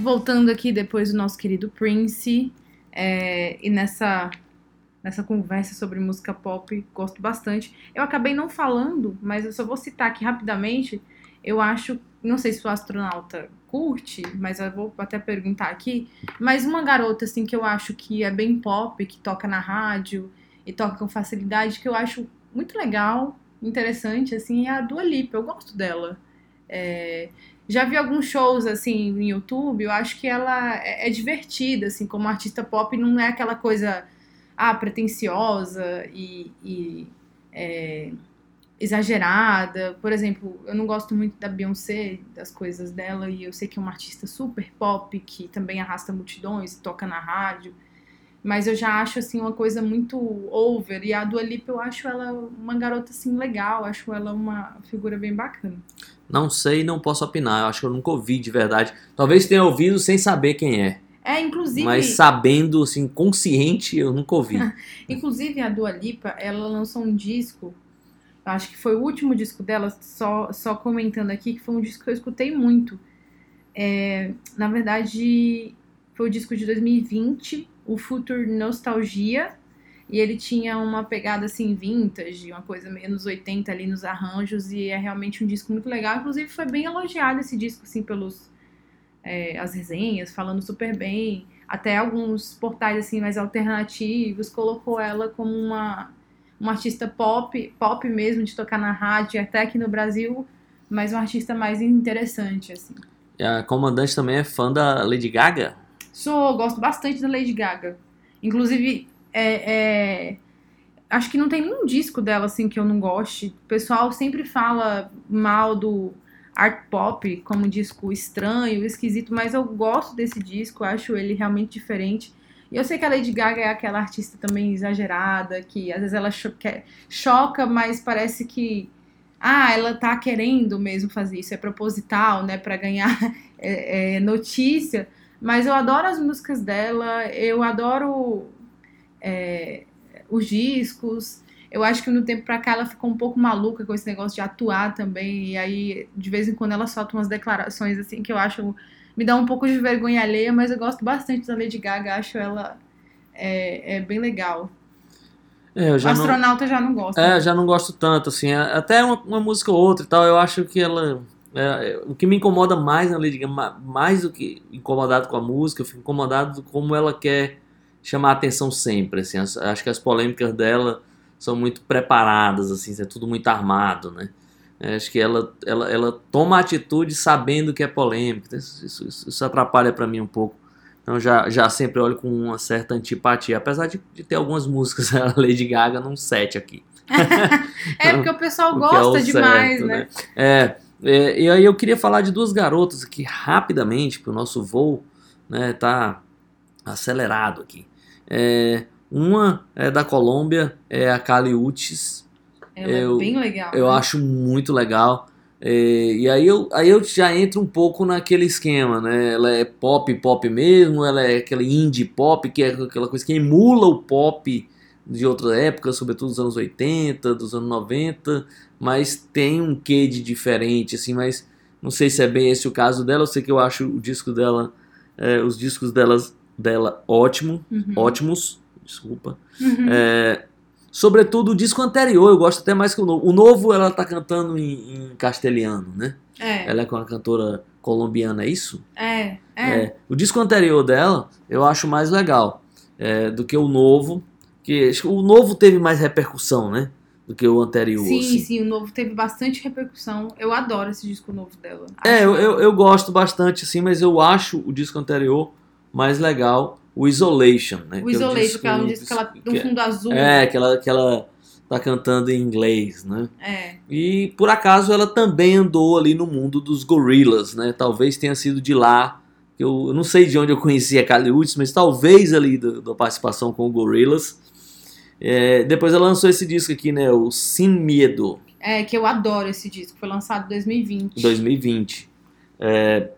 [SPEAKER 2] Voltando aqui depois do nosso querido Prince, é, e nessa, nessa conversa sobre música pop, gosto bastante. Eu acabei não falando, mas eu só vou citar aqui rapidamente. Eu acho, não sei se o astronauta curte, mas eu vou até perguntar aqui. Mas uma garota, assim, que eu acho que é bem pop, que toca na rádio e toca com facilidade, que eu acho muito legal, interessante, assim, é a Dua Lipa. Eu gosto dela. É, já vi alguns shows assim no YouTube, eu acho que ela é, é divertida, assim, como artista pop, não é aquela coisa ah, pretensiosa e, e, é, exagerada. Por exemplo, eu não gosto muito da Beyoncé, das coisas dela, e eu sei que é uma artista super pop, que também arrasta multidões, toca na rádio. Mas eu já acho assim uma coisa muito over. E a Dua Lipa eu acho ela uma garota assim legal, acho ela uma figura bem bacana.
[SPEAKER 3] Não sei, não posso opinar. Eu acho que eu nunca ouvi de verdade. Talvez tenha ouvido sem saber quem é.
[SPEAKER 2] É, inclusive,
[SPEAKER 3] Mas sabendo, assim, consciente, eu nunca ouvi.
[SPEAKER 2] inclusive a Dua Lipa, ela lançou um disco, acho que foi o último disco dela, só, só comentando aqui, que foi um disco que eu escutei muito. É, na verdade, foi o disco de 2020, o Future Nostalgia, e ele tinha uma pegada assim vintage, uma coisa meio nos 80 ali nos arranjos, e é realmente um disco muito legal. Inclusive foi bem elogiado esse disco assim pelos é, as resenhas, falando super bem. Até alguns portais assim mais alternativos colocou ela como uma uma artista pop, pop mesmo de tocar na rádio, até aqui no Brasil, mas uma artista mais interessante assim.
[SPEAKER 3] E a comandante também é fã da Lady Gaga?
[SPEAKER 2] Sou, gosto bastante da Lady Gaga. Inclusive, é, é, acho que não tem nenhum disco dela assim que eu não goste. O pessoal sempre fala mal do art pop como disco estranho, esquisito, mas eu gosto desse disco, acho ele realmente diferente. E eu sei que a Lady Gaga é aquela artista também exagerada, que às vezes ela cho- choca, mas parece que ah, ela tá querendo mesmo fazer isso, é proposital, né, para ganhar é, é, notícia. Mas eu adoro as músicas dela, eu adoro é, os discos. Eu acho que no tempo pra cá ela ficou um pouco maluca com esse negócio de atuar também. E aí, de vez em quando, ela solta umas declarações assim que eu acho. Me dá um pouco de vergonha alheia, mas eu gosto bastante da Lady Gaga, acho ela é, é bem legal.
[SPEAKER 3] É, já não,
[SPEAKER 2] astronauta já não gosta.
[SPEAKER 3] é, já não gosto tanto, assim. é, Até uma, uma música ou outra e tal, eu acho que ela. é, é, o que me incomoda mais na Lady Gaga, ma- mais do que incomodado com a música, eu fico incomodado com como ela quer chamar a atenção sempre, assim. As- acho que as polêmicas dela são muito preparadas, assim, é tudo muito armado, né? É, acho que ela, ela, ela toma atitude sabendo que é polêmica. Então, Isso, isso- isso- atrapalha pra mim um pouco. Então já, já sempre olho com uma certa antipatia, apesar de, de ter algumas músicas Lady Gaga num set aqui.
[SPEAKER 2] É porque o pessoal
[SPEAKER 3] O que é o
[SPEAKER 2] gosta demais,
[SPEAKER 3] certo,
[SPEAKER 2] né?
[SPEAKER 3] É, é, e aí eu queria falar de duas garotas aqui rapidamente, porque o nosso voo né, tá acelerado aqui. É, uma é da Colômbia, é a Kali Uchis,
[SPEAKER 2] Ela
[SPEAKER 3] Eu-
[SPEAKER 2] é bem legal.
[SPEAKER 3] eu
[SPEAKER 2] né?
[SPEAKER 3] acho muito legal. É, e aí eu, aí eu já entro um pouco naquele esquema, né? Ela é pop, pop mesmo, ela é aquele indie pop, que é aquela coisa que emula o pop de outra época, sobretudo dos anos 80, dos anos 90, mas tem um quê de diferente, assim, mas não sei se é bem esse o caso dela, eu sei que eu acho o disco dela, é, os discos delas, dela ótimo,
[SPEAKER 2] Uhum.
[SPEAKER 3] ótimos, desculpa.
[SPEAKER 2] Uhum.
[SPEAKER 3] É, sobretudo o disco anterior, eu gosto até mais que o novo. O novo ela tá cantando em, em castelhano, né?
[SPEAKER 2] É,
[SPEAKER 3] Ela é com uma cantora colombiana, é isso?
[SPEAKER 2] é, é.
[SPEAKER 3] O disco anterior dela eu acho mais legal é, do que o novo. Que o novo teve mais repercussão, né? Do que o anterior.
[SPEAKER 2] Sim,
[SPEAKER 3] assim.
[SPEAKER 2] sim, o novo teve bastante repercussão. Eu adoro esse disco novo dela.
[SPEAKER 3] É, eu, eu, eu gosto bastante, assim, mas eu acho o disco anterior mais legal, o Isolation, né?
[SPEAKER 2] O
[SPEAKER 3] que é
[SPEAKER 2] Isolation, que ela disse que ela do
[SPEAKER 3] que é-
[SPEAKER 2] fundo azul.
[SPEAKER 3] É, que ela, que ela tá cantando em inglês, né?
[SPEAKER 2] É.
[SPEAKER 3] E por acaso ela também andou ali no mundo dos gorilas, né? Talvez tenha sido de lá. Eu, eu não sei de onde eu conheci a Kali Uchis, mas talvez ali da participação com o Gorillaz. É, depois ela lançou esse disco aqui, né? O Sin Medo,
[SPEAKER 2] É, que eu adoro esse disco. Foi lançado em 2020.
[SPEAKER 3] 2020. É,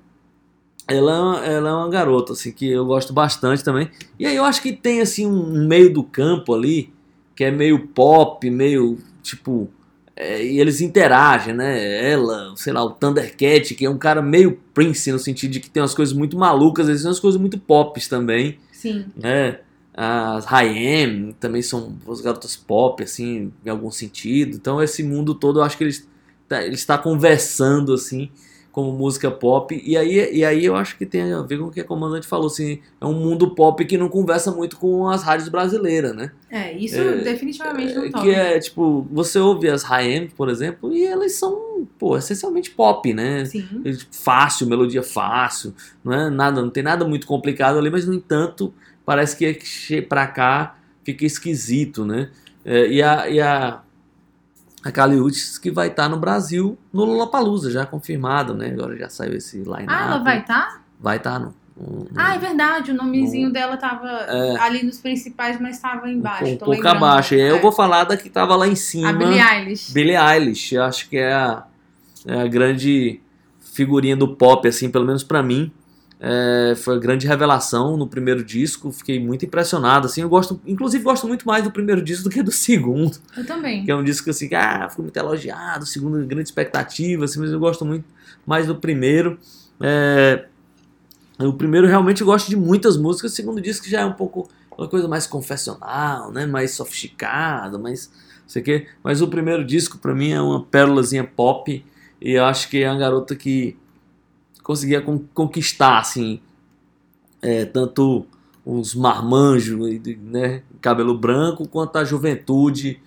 [SPEAKER 3] ela, ela é uma garota, assim, que eu gosto bastante também. E aí eu acho que tem, assim, um meio do campo ali, que é meio pop, meio, tipo... é, e eles interagem, né? Ela, sei lá, o Thundercat, que é um cara meio Prince, no sentido de que tem umas coisas muito malucas, eles tem umas coisas muito pops também,
[SPEAKER 2] Sim.
[SPEAKER 3] né? As Haim também são as garotas pop, assim, em algum sentido. Então esse mundo todo, eu acho que eles tá- ele está conversando, assim, como música pop. E aí, e aí eu acho que tem a ver com o que a comandante falou, assim, é um mundo pop que não conversa muito com as rádios brasileiras, né?
[SPEAKER 2] É, isso
[SPEAKER 3] É,
[SPEAKER 2] definitivamente não
[SPEAKER 3] É,
[SPEAKER 2] toca.
[SPEAKER 3] que é, tipo, você ouve as Haim, por exemplo, e elas são, pô, essencialmente pop, né?
[SPEAKER 2] Sim.
[SPEAKER 3] fácil, melodia fácil, não é nada, não tem nada muito complicado ali, mas no entanto parece que che- pra cá fica esquisito, né? É, e a e a a Kali Uchis que vai estar no Brasil no Lollapalooza, já confirmado, né? Agora já saiu esse line-up.
[SPEAKER 2] Ah, ela vai estar?
[SPEAKER 3] Vai estar no, no- no-
[SPEAKER 2] Ah, é verdade. O nomezinho dela tava
[SPEAKER 3] É.
[SPEAKER 2] ali nos principais, mas tava embaixo.
[SPEAKER 3] um pouco
[SPEAKER 2] lembrando.
[SPEAKER 3] abaixo. E aí eu
[SPEAKER 2] É.
[SPEAKER 3] vou falar da que tava lá em cima.
[SPEAKER 2] A Billie Eilish.
[SPEAKER 3] Billie Eilish, eu acho que é a, é a grande figurinha do pop, assim, pelo menos pra mim. É, foi a grande revelação no primeiro disco, fiquei muito impressionado, assim, eu gosto, inclusive gosto muito mais do primeiro disco do que do segundo,
[SPEAKER 2] Eu também.
[SPEAKER 3] que é um disco assim, que ah, ficou muito elogiado, segundo grande expectativa, assim, mas eu gosto muito mais do primeiro. É, o primeiro realmente eu gosto de muitas músicas, o segundo disco já é um pouco uma coisa mais confessional, né, mais sofisticada, mais sei o quê. Mas o primeiro disco pra mim é uma pérolazinha pop e eu acho que é uma garota que conseguia con- conquistar assim é, tanto os marmanjos, né, cabelo branco, quanto a juventude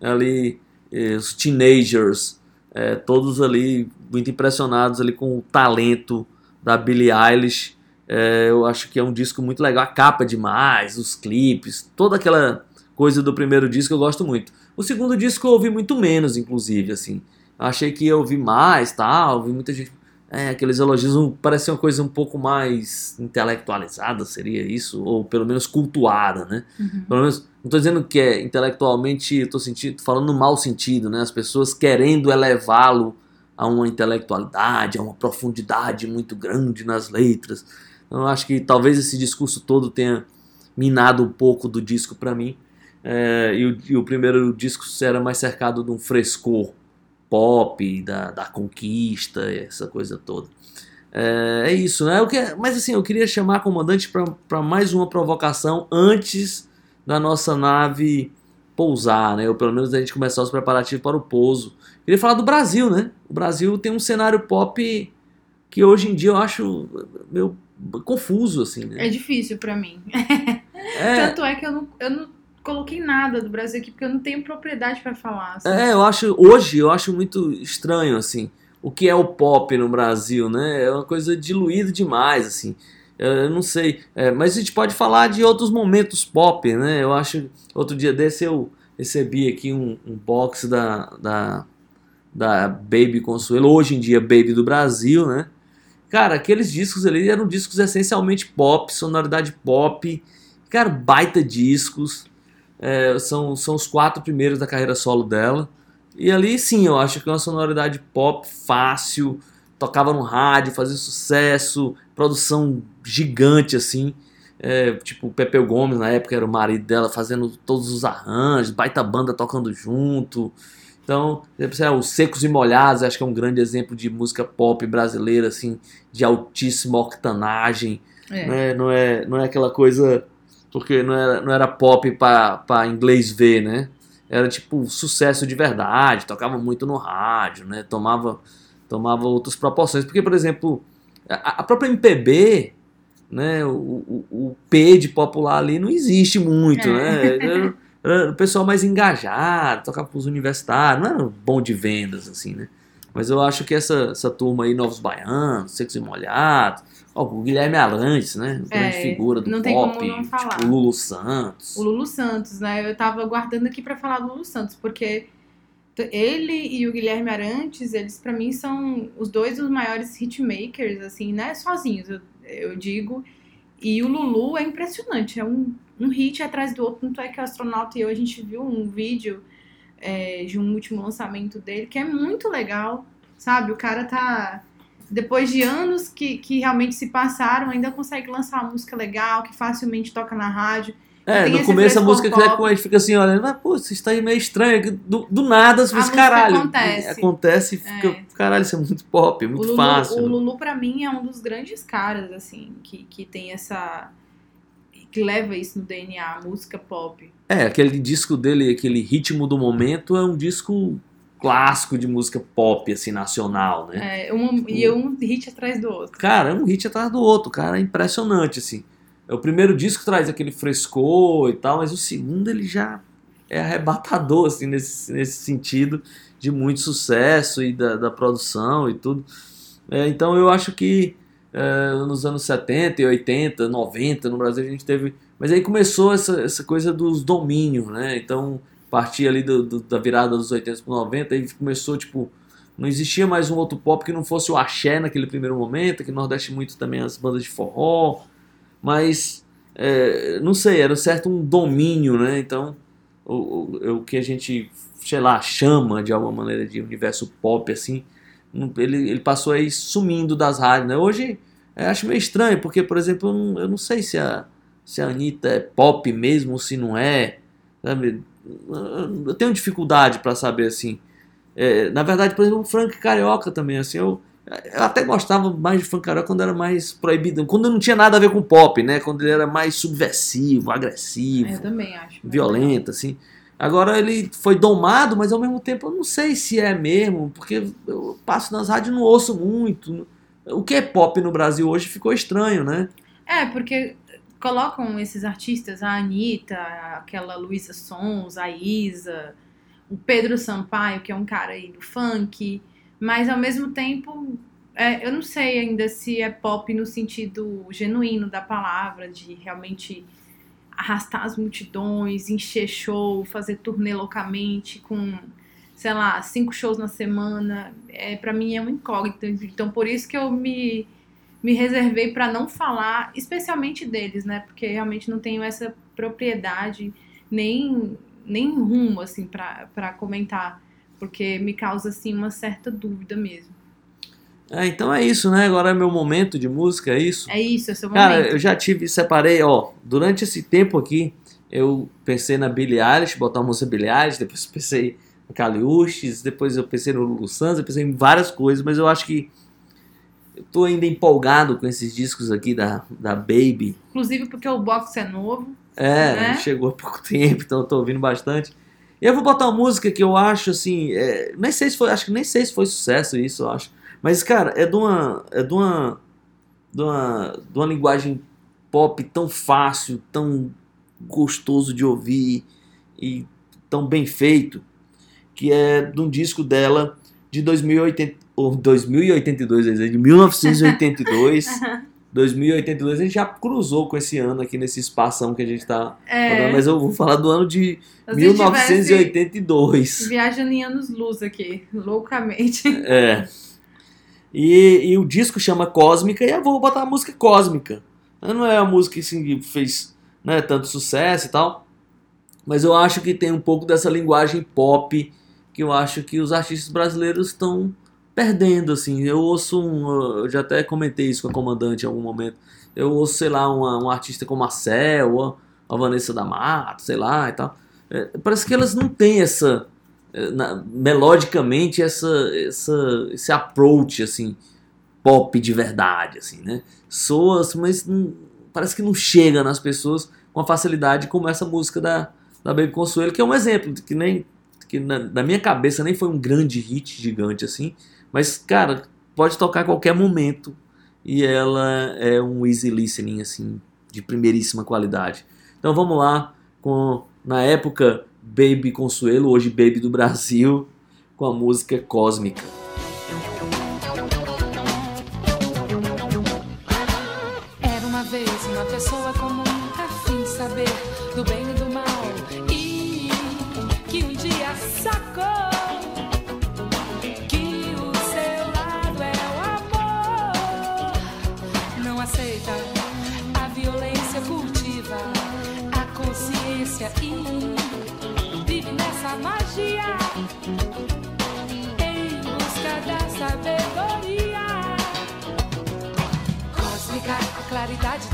[SPEAKER 3] ali, eh, os teenagers, eh, todos ali muito impressionados ali com o talento da Billie Eilish. Eh, eu acho que é um disco muito legal, a capa é demais, os clipes, toda aquela coisa do primeiro disco eu gosto muito. O segundo disco eu ouvi muito menos, inclusive, assim. Achei que ia ouvir mais, tal, ouvi muita gente É, aqueles elogios um, parecia uma coisa um pouco mais intelectualizada, seria isso? Ou pelo menos cultuada, né?
[SPEAKER 2] Uhum.
[SPEAKER 3] Pelo menos, não tô dizendo que é intelectualmente, tô falando no mau sentido, né? As pessoas querendo elevá-lo a uma intelectualidade, a uma profundidade muito grande nas letras. Então, eu acho que talvez esse discurso todo tenha minado um pouco do disco para mim. É, e, o, e o primeiro disco era mais cercado de um frescor pop, da, da conquista, essa coisa toda. É, é isso, né? Que, mas assim, eu queria chamar a comandante para mais uma provocação antes da nossa nave pousar, né? Ou pelo menos a gente começar os preparativos para o pouso. Queria falar do Brasil, né? O Brasil tem um cenário pop que hoje em dia eu acho meio confuso, assim, né?
[SPEAKER 2] É difícil pra mim.
[SPEAKER 3] É,
[SPEAKER 2] Tanto é que eu não, eu não coloquei nada do Brasil aqui, porque eu não tenho propriedade pra falar. assim.
[SPEAKER 3] É, eu acho. Hoje eu acho muito estranho, assim. O que é o pop no Brasil, né? É uma coisa diluída demais, assim. Eu não sei. É, mas a gente pode falar de outros momentos pop, né? Eu acho. Outro dia desse eu recebi aqui um, um box da, da, da Baby Consuelo, hoje em dia Baby do Brasil, né? Cara, aqueles discos ali eram discos essencialmente pop, sonoridade pop. Cara, baita discos. É, são, são os quatro primeiros da carreira solo dela. E ali sim, eu acho que é uma sonoridade pop fácil, tocava no rádio, fazia sucesso, produção gigante assim. É, tipo, o Pepeu Gomes na época era o marido dela fazendo todos os arranjos, baita banda tocando junto. Então, é, os Secos e Molhados, acho que é um grande exemplo de música pop brasileira, assim, de altíssima octanagem.
[SPEAKER 2] É.
[SPEAKER 3] Não, é, não, é, não é aquela coisa. Porque não era, não era pop para inglês ver, né? Era tipo sucesso de verdade, tocava muito no rádio, né? Tomava, tomava outras proporções. Porque, por exemplo, a, a própria MPB, né? O, o, o P de popular ali não existe muito,
[SPEAKER 2] É.
[SPEAKER 3] né? Era, era o pessoal mais engajado, tocava pros universitários, não era bom de vendas, assim, né? Mas eu acho que essa, essa turma aí, Novos Baianos, Secos e Molhados, ó, o Guilherme Arantes, né? Grande
[SPEAKER 2] É,
[SPEAKER 3] figura do pop, tipo Lulu Santos.
[SPEAKER 2] O Lulu Santos, né? Eu tava guardando aqui pra falar do Lulu Santos, porque ele e o Guilherme Arantes, eles pra mim são os dois dos maiores hitmakers, assim, né? Sozinhos, eu, eu digo. E o Lulu é impressionante, é um, um hit atrás do outro. Tanto é que o astronauta e eu, a gente viu um vídeo é, de um último lançamento dele, que é muito legal, sabe? O cara tá. Depois de anos que, que realmente se passaram, ainda consegue lançar uma música legal, que facilmente toca na rádio.
[SPEAKER 3] É, no começo a música que a gente fica assim, olha, mas pô, isso está aí meio estranho. Do, do nada, você
[SPEAKER 2] A
[SPEAKER 3] faz
[SPEAKER 2] música
[SPEAKER 3] caralho.
[SPEAKER 2] acontece.
[SPEAKER 3] Acontece e fica,
[SPEAKER 2] É.
[SPEAKER 3] caralho, isso é muito pop, é
[SPEAKER 2] O
[SPEAKER 3] muito
[SPEAKER 2] Lulu,
[SPEAKER 3] fácil.
[SPEAKER 2] o Lulu, pra mim, é um dos grandes caras, assim, que, que tem essa. que leva isso no DNA, a música pop.
[SPEAKER 3] É, aquele disco dele, aquele ritmo do momento, é um disco clássico de música pop, assim, nacional, né?
[SPEAKER 2] É, um, e um hit atrás do outro.
[SPEAKER 3] Cara, é um hit atrás do outro, cara, é impressionante, assim. O primeiro disco traz aquele frescor e tal, mas o segundo ele já é arrebatador, assim, nesse, nesse sentido de muito sucesso e da, da produção e tudo. É, então eu acho que é, nos anos 70 e 80, 90, no Brasil a gente teve... Mas aí começou essa, essa coisa dos domínios, né? Então, partir ali do, do- da virada dos 80 para 90, aí começou, tipo... Não existia mais um outro pop que não fosse o axé naquele primeiro momento, que no Nordeste muito também as bandas de forró, mas é, não sei, era certo um domínio, né? Então, o, o, o que a gente, sei lá, chama de alguma maneira de universo pop, assim, ele, ele passou aí sumindo das rádios, né? Hoje, eu acho meio estranho, porque, por exemplo, eu não, eu não sei se a, se a Anitta é pop mesmo ou se não é, sabe? Eu tenho dificuldade para saber, assim. É, na verdade, por exemplo, o Frank Carioca também, assim, eu, eu até gostava mais de Frank Carioca quando era mais proibido, quando não tinha nada a ver com pop, né? Quando ele era mais subversivo, agressivo,
[SPEAKER 2] Eu também acho.
[SPEAKER 3] violento, assim. Agora ele foi domado, mas ao mesmo tempo eu não sei se é mesmo, porque eu passo nas rádios e não ouço muito. O que é pop no Brasil hoje ficou estranho, né?
[SPEAKER 2] É, porque colocam esses artistas, a Anitta, aquela Luísa Sons, a Isa, o Pedro Sampaio, que é um cara aí do funk, mas ao mesmo tempo, é, eu não sei ainda se é pop no sentido genuíno da palavra, de realmente arrastar as multidões, encher show, fazer turnê loucamente com sei lá, cinco shows na semana. É, para mim é uma incógnita. Então por isso que eu me, me reservei para não falar, especialmente deles, né? Porque realmente não tenho essa propriedade nem, nem rumo, assim, para comentar. Porque me causa, assim, uma certa dúvida mesmo.
[SPEAKER 3] É, então é isso, né? Agora é meu momento de música, é isso?
[SPEAKER 2] É isso, é seu
[SPEAKER 3] Cara,
[SPEAKER 2] momento.
[SPEAKER 3] eu já tive, separei, ó, durante esse tempo aqui, eu pensei na Billie Eilish, botar uma música Billie Eilish, depois pensei no Caliuches, depois eu pensei no Lulu Santos, eu pensei em várias coisas, mas eu acho que eu tô ainda empolgado com esses discos aqui da, da Baby.
[SPEAKER 2] Inclusive porque o box é novo.
[SPEAKER 3] É,
[SPEAKER 2] Né?
[SPEAKER 3] chegou há pouco tempo, então eu tô ouvindo bastante. E eu vou botar uma música que eu acho assim, é, nem sei se foi, acho que nem sei se foi sucesso isso, eu acho. Mas cara, é de uma é de uma de uma, de uma linguagem pop tão fácil, tão gostoso de ouvir e tão bem feito, que é de um disco dela de 2080 ou 2082, quer dizer, de 1982. 2082 a gente já cruzou com esse ano aqui nesse espação que a gente tá
[SPEAKER 2] É,
[SPEAKER 3] falando, mas eu vou falar do ano de
[SPEAKER 2] se tivesse
[SPEAKER 3] 1982.
[SPEAKER 2] viajando em anos luz aqui, loucamente.
[SPEAKER 3] É. E, e o disco chama Cósmica e eu vou botar a música Cósmica. Não é a música assim, que fez né, tanto sucesso e tal, mas eu acho que tem um pouco dessa linguagem pop que eu acho que os artistas brasileiros estão perdendo. assim. Eu ouço um. Eu já até comentei isso com a comandante em algum momento. Eu ouço, sei lá, uma, um artista como a ou a Vanessa da Mata, sei lá e tal. É, parece que elas não têm essa eh, na- melodicamente essa, essa esse approach assim pop de verdade assim né soa mas não- parece que não chega nas pessoas com a facilidade como essa música da, da Baby Consuelo que é um exemplo que nem que na, na minha cabeça nem foi um grande hit gigante assim mas cara pode tocar a qualquer momento e ela é um easy listening assim de primeiríssima qualidade então vamos lá com na época Baby Consuelo, hoje Baby do Brasil, com a música Cósmica.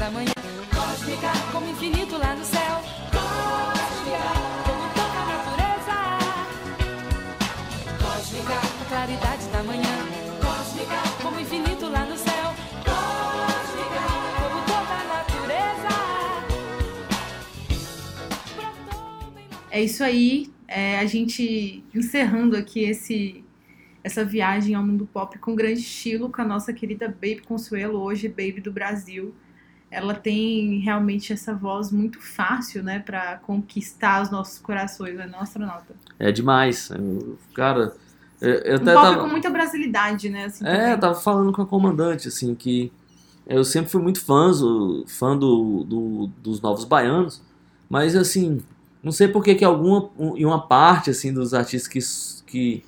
[SPEAKER 6] Da manhã. Cósmica, como infinito lá no céu. Cósmica, como toda a natureza. Cósmica, a claridade da manhã. Cósmica, como infinito lá no céu. Cósmica, como toda a natureza.
[SPEAKER 2] É isso aí. É, a gente encerrando aqui esse essa viagem ao mundo pop com grande estilo com a nossa querida Baby Consuelo, hoje Baby do Brasil. Ela tem realmente essa voz muito fácil, né, para conquistar os nossos corações, né, não, astronauta?
[SPEAKER 3] É demais. Eu- cara, eu, eu
[SPEAKER 2] Um
[SPEAKER 3] até
[SPEAKER 2] pop
[SPEAKER 3] tava,
[SPEAKER 2] com muita brasilidade, né, assim,
[SPEAKER 3] é, eu tava falando com a comandante, assim, que eu sempre fui muito fã, fã do, do- dos Novos Baianos, mas, assim, não sei por que alguma, um- em uma parte, assim, dos artistas que, que,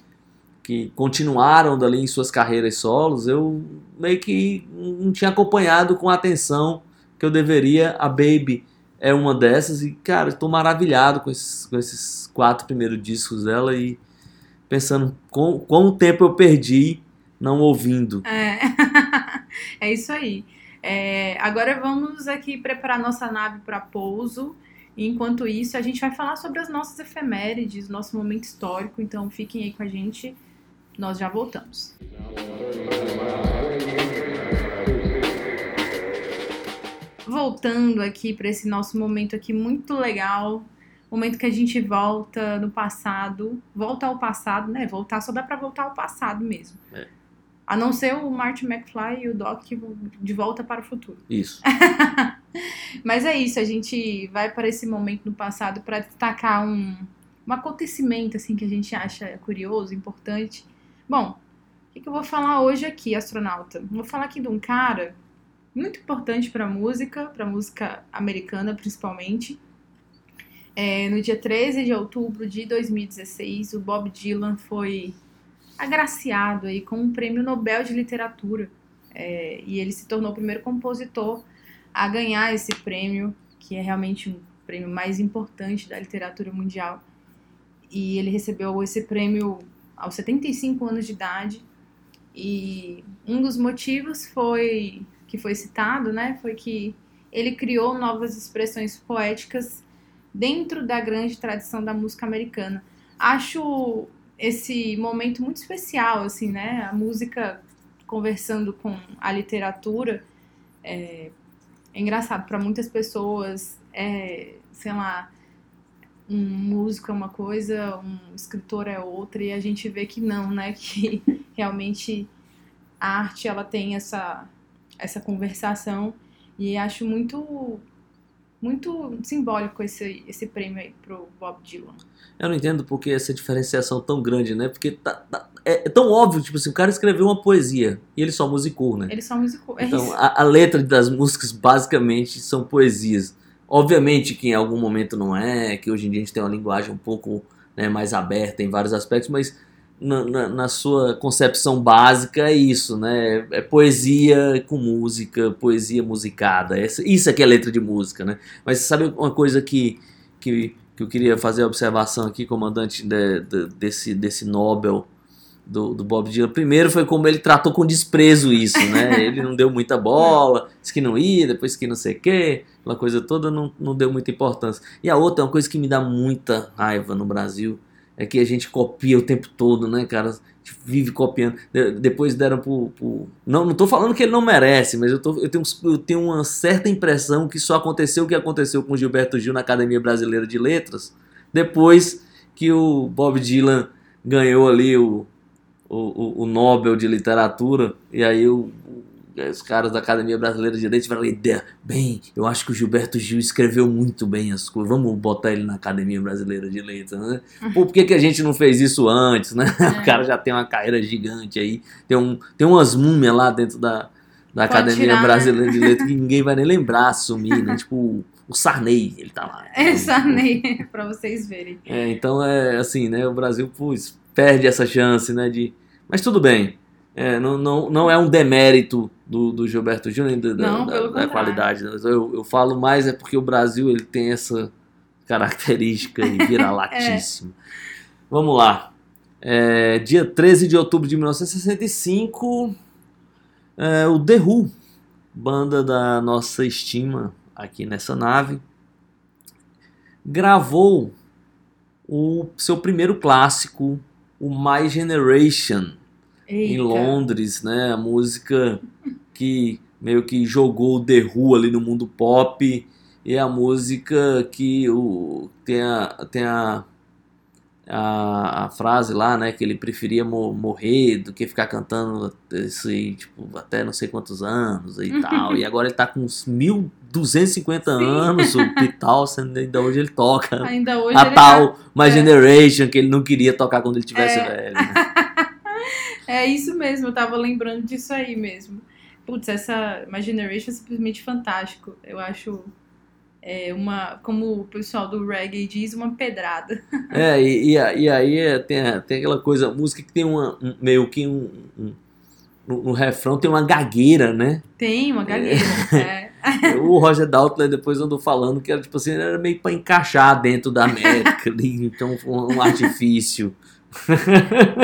[SPEAKER 3] que continuaram dali em suas carreiras solos, eu meio que não tinha acompanhado com atenção que eu deveria. A Baby é uma dessas e, cara, estou maravilhado com esses, com esses quatro primeiros discos dela e pensando com quanto tempo eu perdi não ouvindo.
[SPEAKER 2] É, é isso aí. É, agora vamos aqui preparar nossa nave para pouso. E enquanto isso, a gente vai falar sobre as nossas efemérides, nosso momento histórico. Então fiquem aí com a gente. Nós já voltamos. Voltando aqui para esse nosso momento aqui muito legal, momento que a gente volta no passado, volta ao passado, né? Voltar só dá para voltar ao passado mesmo. A não ser o Martin McFly e o Doc de volta para o futuro.
[SPEAKER 3] Isso.
[SPEAKER 2] Mas é isso, a gente vai para esse momento no passado para destacar um, um acontecimento assim que a gente acha curioso, importante. Bom, o que, que eu vou falar hoje aqui, astronauta? Vou falar aqui de um cara muito importante para música, para música americana principalmente. É, no dia 13 de outubro de 2016, o Bob Dylan foi agraciado aí com um prêmio Nobel de Literatura. É, e ele se tornou o primeiro compositor a ganhar esse prêmio, que é realmente um prêmio mais importante da literatura mundial. E ele recebeu esse prêmio aos 75 anos de idade. E um dos motivos foi que foi citado, né, foi que ele criou novas expressões poéticas dentro da grande tradição da música americana. Acho esse momento muito especial, assim, né? A música conversando com a literatura é, é engraçado para muitas pessoas. É, sei lá, um músico é uma coisa, um escritor é outra e a gente vê que não, né? Que realmente a arte ela tem essa essa conversação e acho muito muito simbólico esse esse prêmio aí pro Bob Dylan.
[SPEAKER 3] Eu não entendo porque essa diferenciação tão grande, né? Porque tá, tá- é, é tão óbvio, tipo assim, o cara escreveu uma poesia e ele só musicou, né?
[SPEAKER 2] Ele só musicou. É
[SPEAKER 3] Então,
[SPEAKER 2] isso.
[SPEAKER 3] a, a letra das músicas basicamente são poesias. Obviamente que em algum momento não é, que hoje em dia a gente tem uma linguagem um pouco né, mais aberta em vários aspectos, mas na, na- na sua concepção básica é isso, né? É poesia com música, poesia musicada. Essa- Isso é que é letra de música, né? Mas sabe uma coisa que, que, que eu queria fazer a observação aqui, comandante, de- de- desse, desse Nobel do, do Bob Dylan. Primeiro foi como ele tratou com desprezo isso, né? Ele não deu muita bola, disse que não ia, depois que não sei o quê, aquela coisa toda não, não deu muita importância. E a outra, uma coisa que me dá muita raiva no Brasil, é que a gente copia o tempo todo, né, cara? Vive copiando. De- depois deram pro. pro- Não, não tô falando que ele não merece, mas eu, tô, eu, tenho, eu tenho uma certa impressão que só aconteceu o que aconteceu com Gilberto Gil na Academia Brasileira de Letras, depois que o Bob Dylan ganhou ali o, o, o- Nobel de Literatura, e aí o- os caras da Academia Brasileira de Direito ideia, bem, eu acho que o Gilberto Gil escreveu muito bem as coisas, vamos botar ele na Academia Brasileira de Letras, né? Pô, por que, que a gente não fez isso antes, né? O cara já tem uma carreira gigante aí, tem, um, tem umas múmias lá dentro da, da
[SPEAKER 2] Pode
[SPEAKER 3] Academia
[SPEAKER 2] tirar, né?
[SPEAKER 3] Brasileira de Letras que ninguém vai nem lembrar, sumir, né? Tipo, o Sarney, ele tá lá.
[SPEAKER 2] Essa nem pra vocês verem.
[SPEAKER 3] É, então é assim, né? O Brasil putz, perde essa chance, né? De... Mas tudo bem. É, não, não, não é um demérito do, do Gilberto Gil, nem da,
[SPEAKER 2] Não,
[SPEAKER 3] da- da qualidade. Eu, eu falo mais é porque o Brasil ele tem essa característica de vira-latíssimo. Vamos lá. É, dia 13 de outubro de 1965, é, o The Who, banda da nossa estima aqui nessa nave, gravou o seu primeiro clássico, o My Generation, em
[SPEAKER 2] Eita.
[SPEAKER 3] Londres, né? A música que meio que jogou o The Who ali no mundo pop e a música que o, tem, a, tem a, a, a frase lá, né? Que ele preferia mo- morrer do que ficar cantando isso aí, tipo, até não sei quantos anos e tal. E agora ele tá com uns 1250 anos, o Townsend, ainda hoje ele toca
[SPEAKER 2] Ainda hoje
[SPEAKER 3] a tal My
[SPEAKER 2] é.
[SPEAKER 3] Generation que ele não queria tocar quando ele tivesse
[SPEAKER 2] É.
[SPEAKER 3] velho. né?
[SPEAKER 2] É isso mesmo, eu tava lembrando disso aí mesmo. Putz, essa My Generation é simplesmente fantástico. Eu acho é uma, como o pessoal do reggae diz, uma pedrada.
[SPEAKER 3] É, e, e, e aí é, tem, tem aquela coisa, música que tem uma, um- meio que um, um- no, no refrão tem uma gagueira, né?
[SPEAKER 2] Tem uma gagueira. É.
[SPEAKER 3] O Roger Daltrey depois andou falando que era tipo assim, era meio pra encaixar dentro da América então um artifício.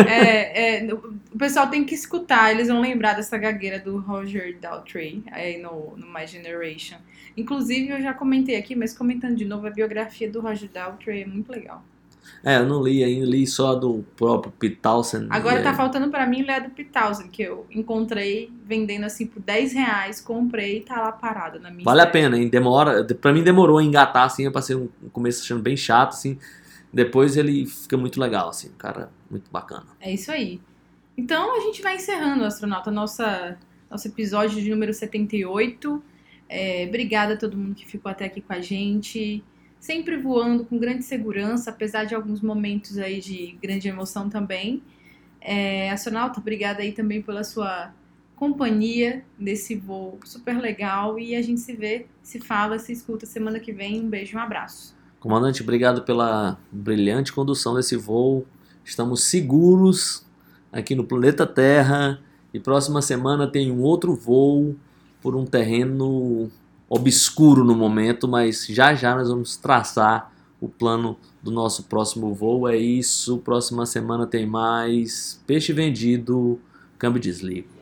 [SPEAKER 2] É, é, o pessoal tem que escutar, eles vão lembrar dessa gagueira do Roger Daltrey aí no, no My Generation. Inclusive, eu já comentei aqui, mas comentando de novo, a biografia do Roger Daltrey é muito legal.
[SPEAKER 3] É, eu não li ainda, li só do próprio Townsend.
[SPEAKER 2] Agora tá
[SPEAKER 3] aí-
[SPEAKER 2] faltando pra mim ler a do Townsend, que eu encontrei vendendo assim por 10 reais, comprei e tá lá parado na minha
[SPEAKER 3] Vale a pena, hein? Demora. Pra mim demorou a engatar, assim. Eu passei um começo achando bem chato, assim. Depois ele fica muito legal, assim. Um cara muito bacana.
[SPEAKER 2] É isso aí. Então a gente vai encerrando, astronauta, nossa, nosso episódio de número 78. É, obrigada a todo mundo que ficou até aqui com a gente. Sempre voando com grande segurança, apesar de alguns momentos aí de grande emoção também. É, astronauta, obrigada aí também pela sua companhia nesse voo super legal. E a gente se vê, se fala, se escuta semana que vem. Um beijo, um abraço.
[SPEAKER 3] Comandante, obrigado pela brilhante condução desse voo. Estamos seguros aqui no planeta Terra e próxima semana tem um outro voo por um terreno obscuro no momento, mas já já nós vamos traçar o plano do nosso próximo voo. É isso. Próxima semana tem mais. Peixe vendido, câmbio desligo.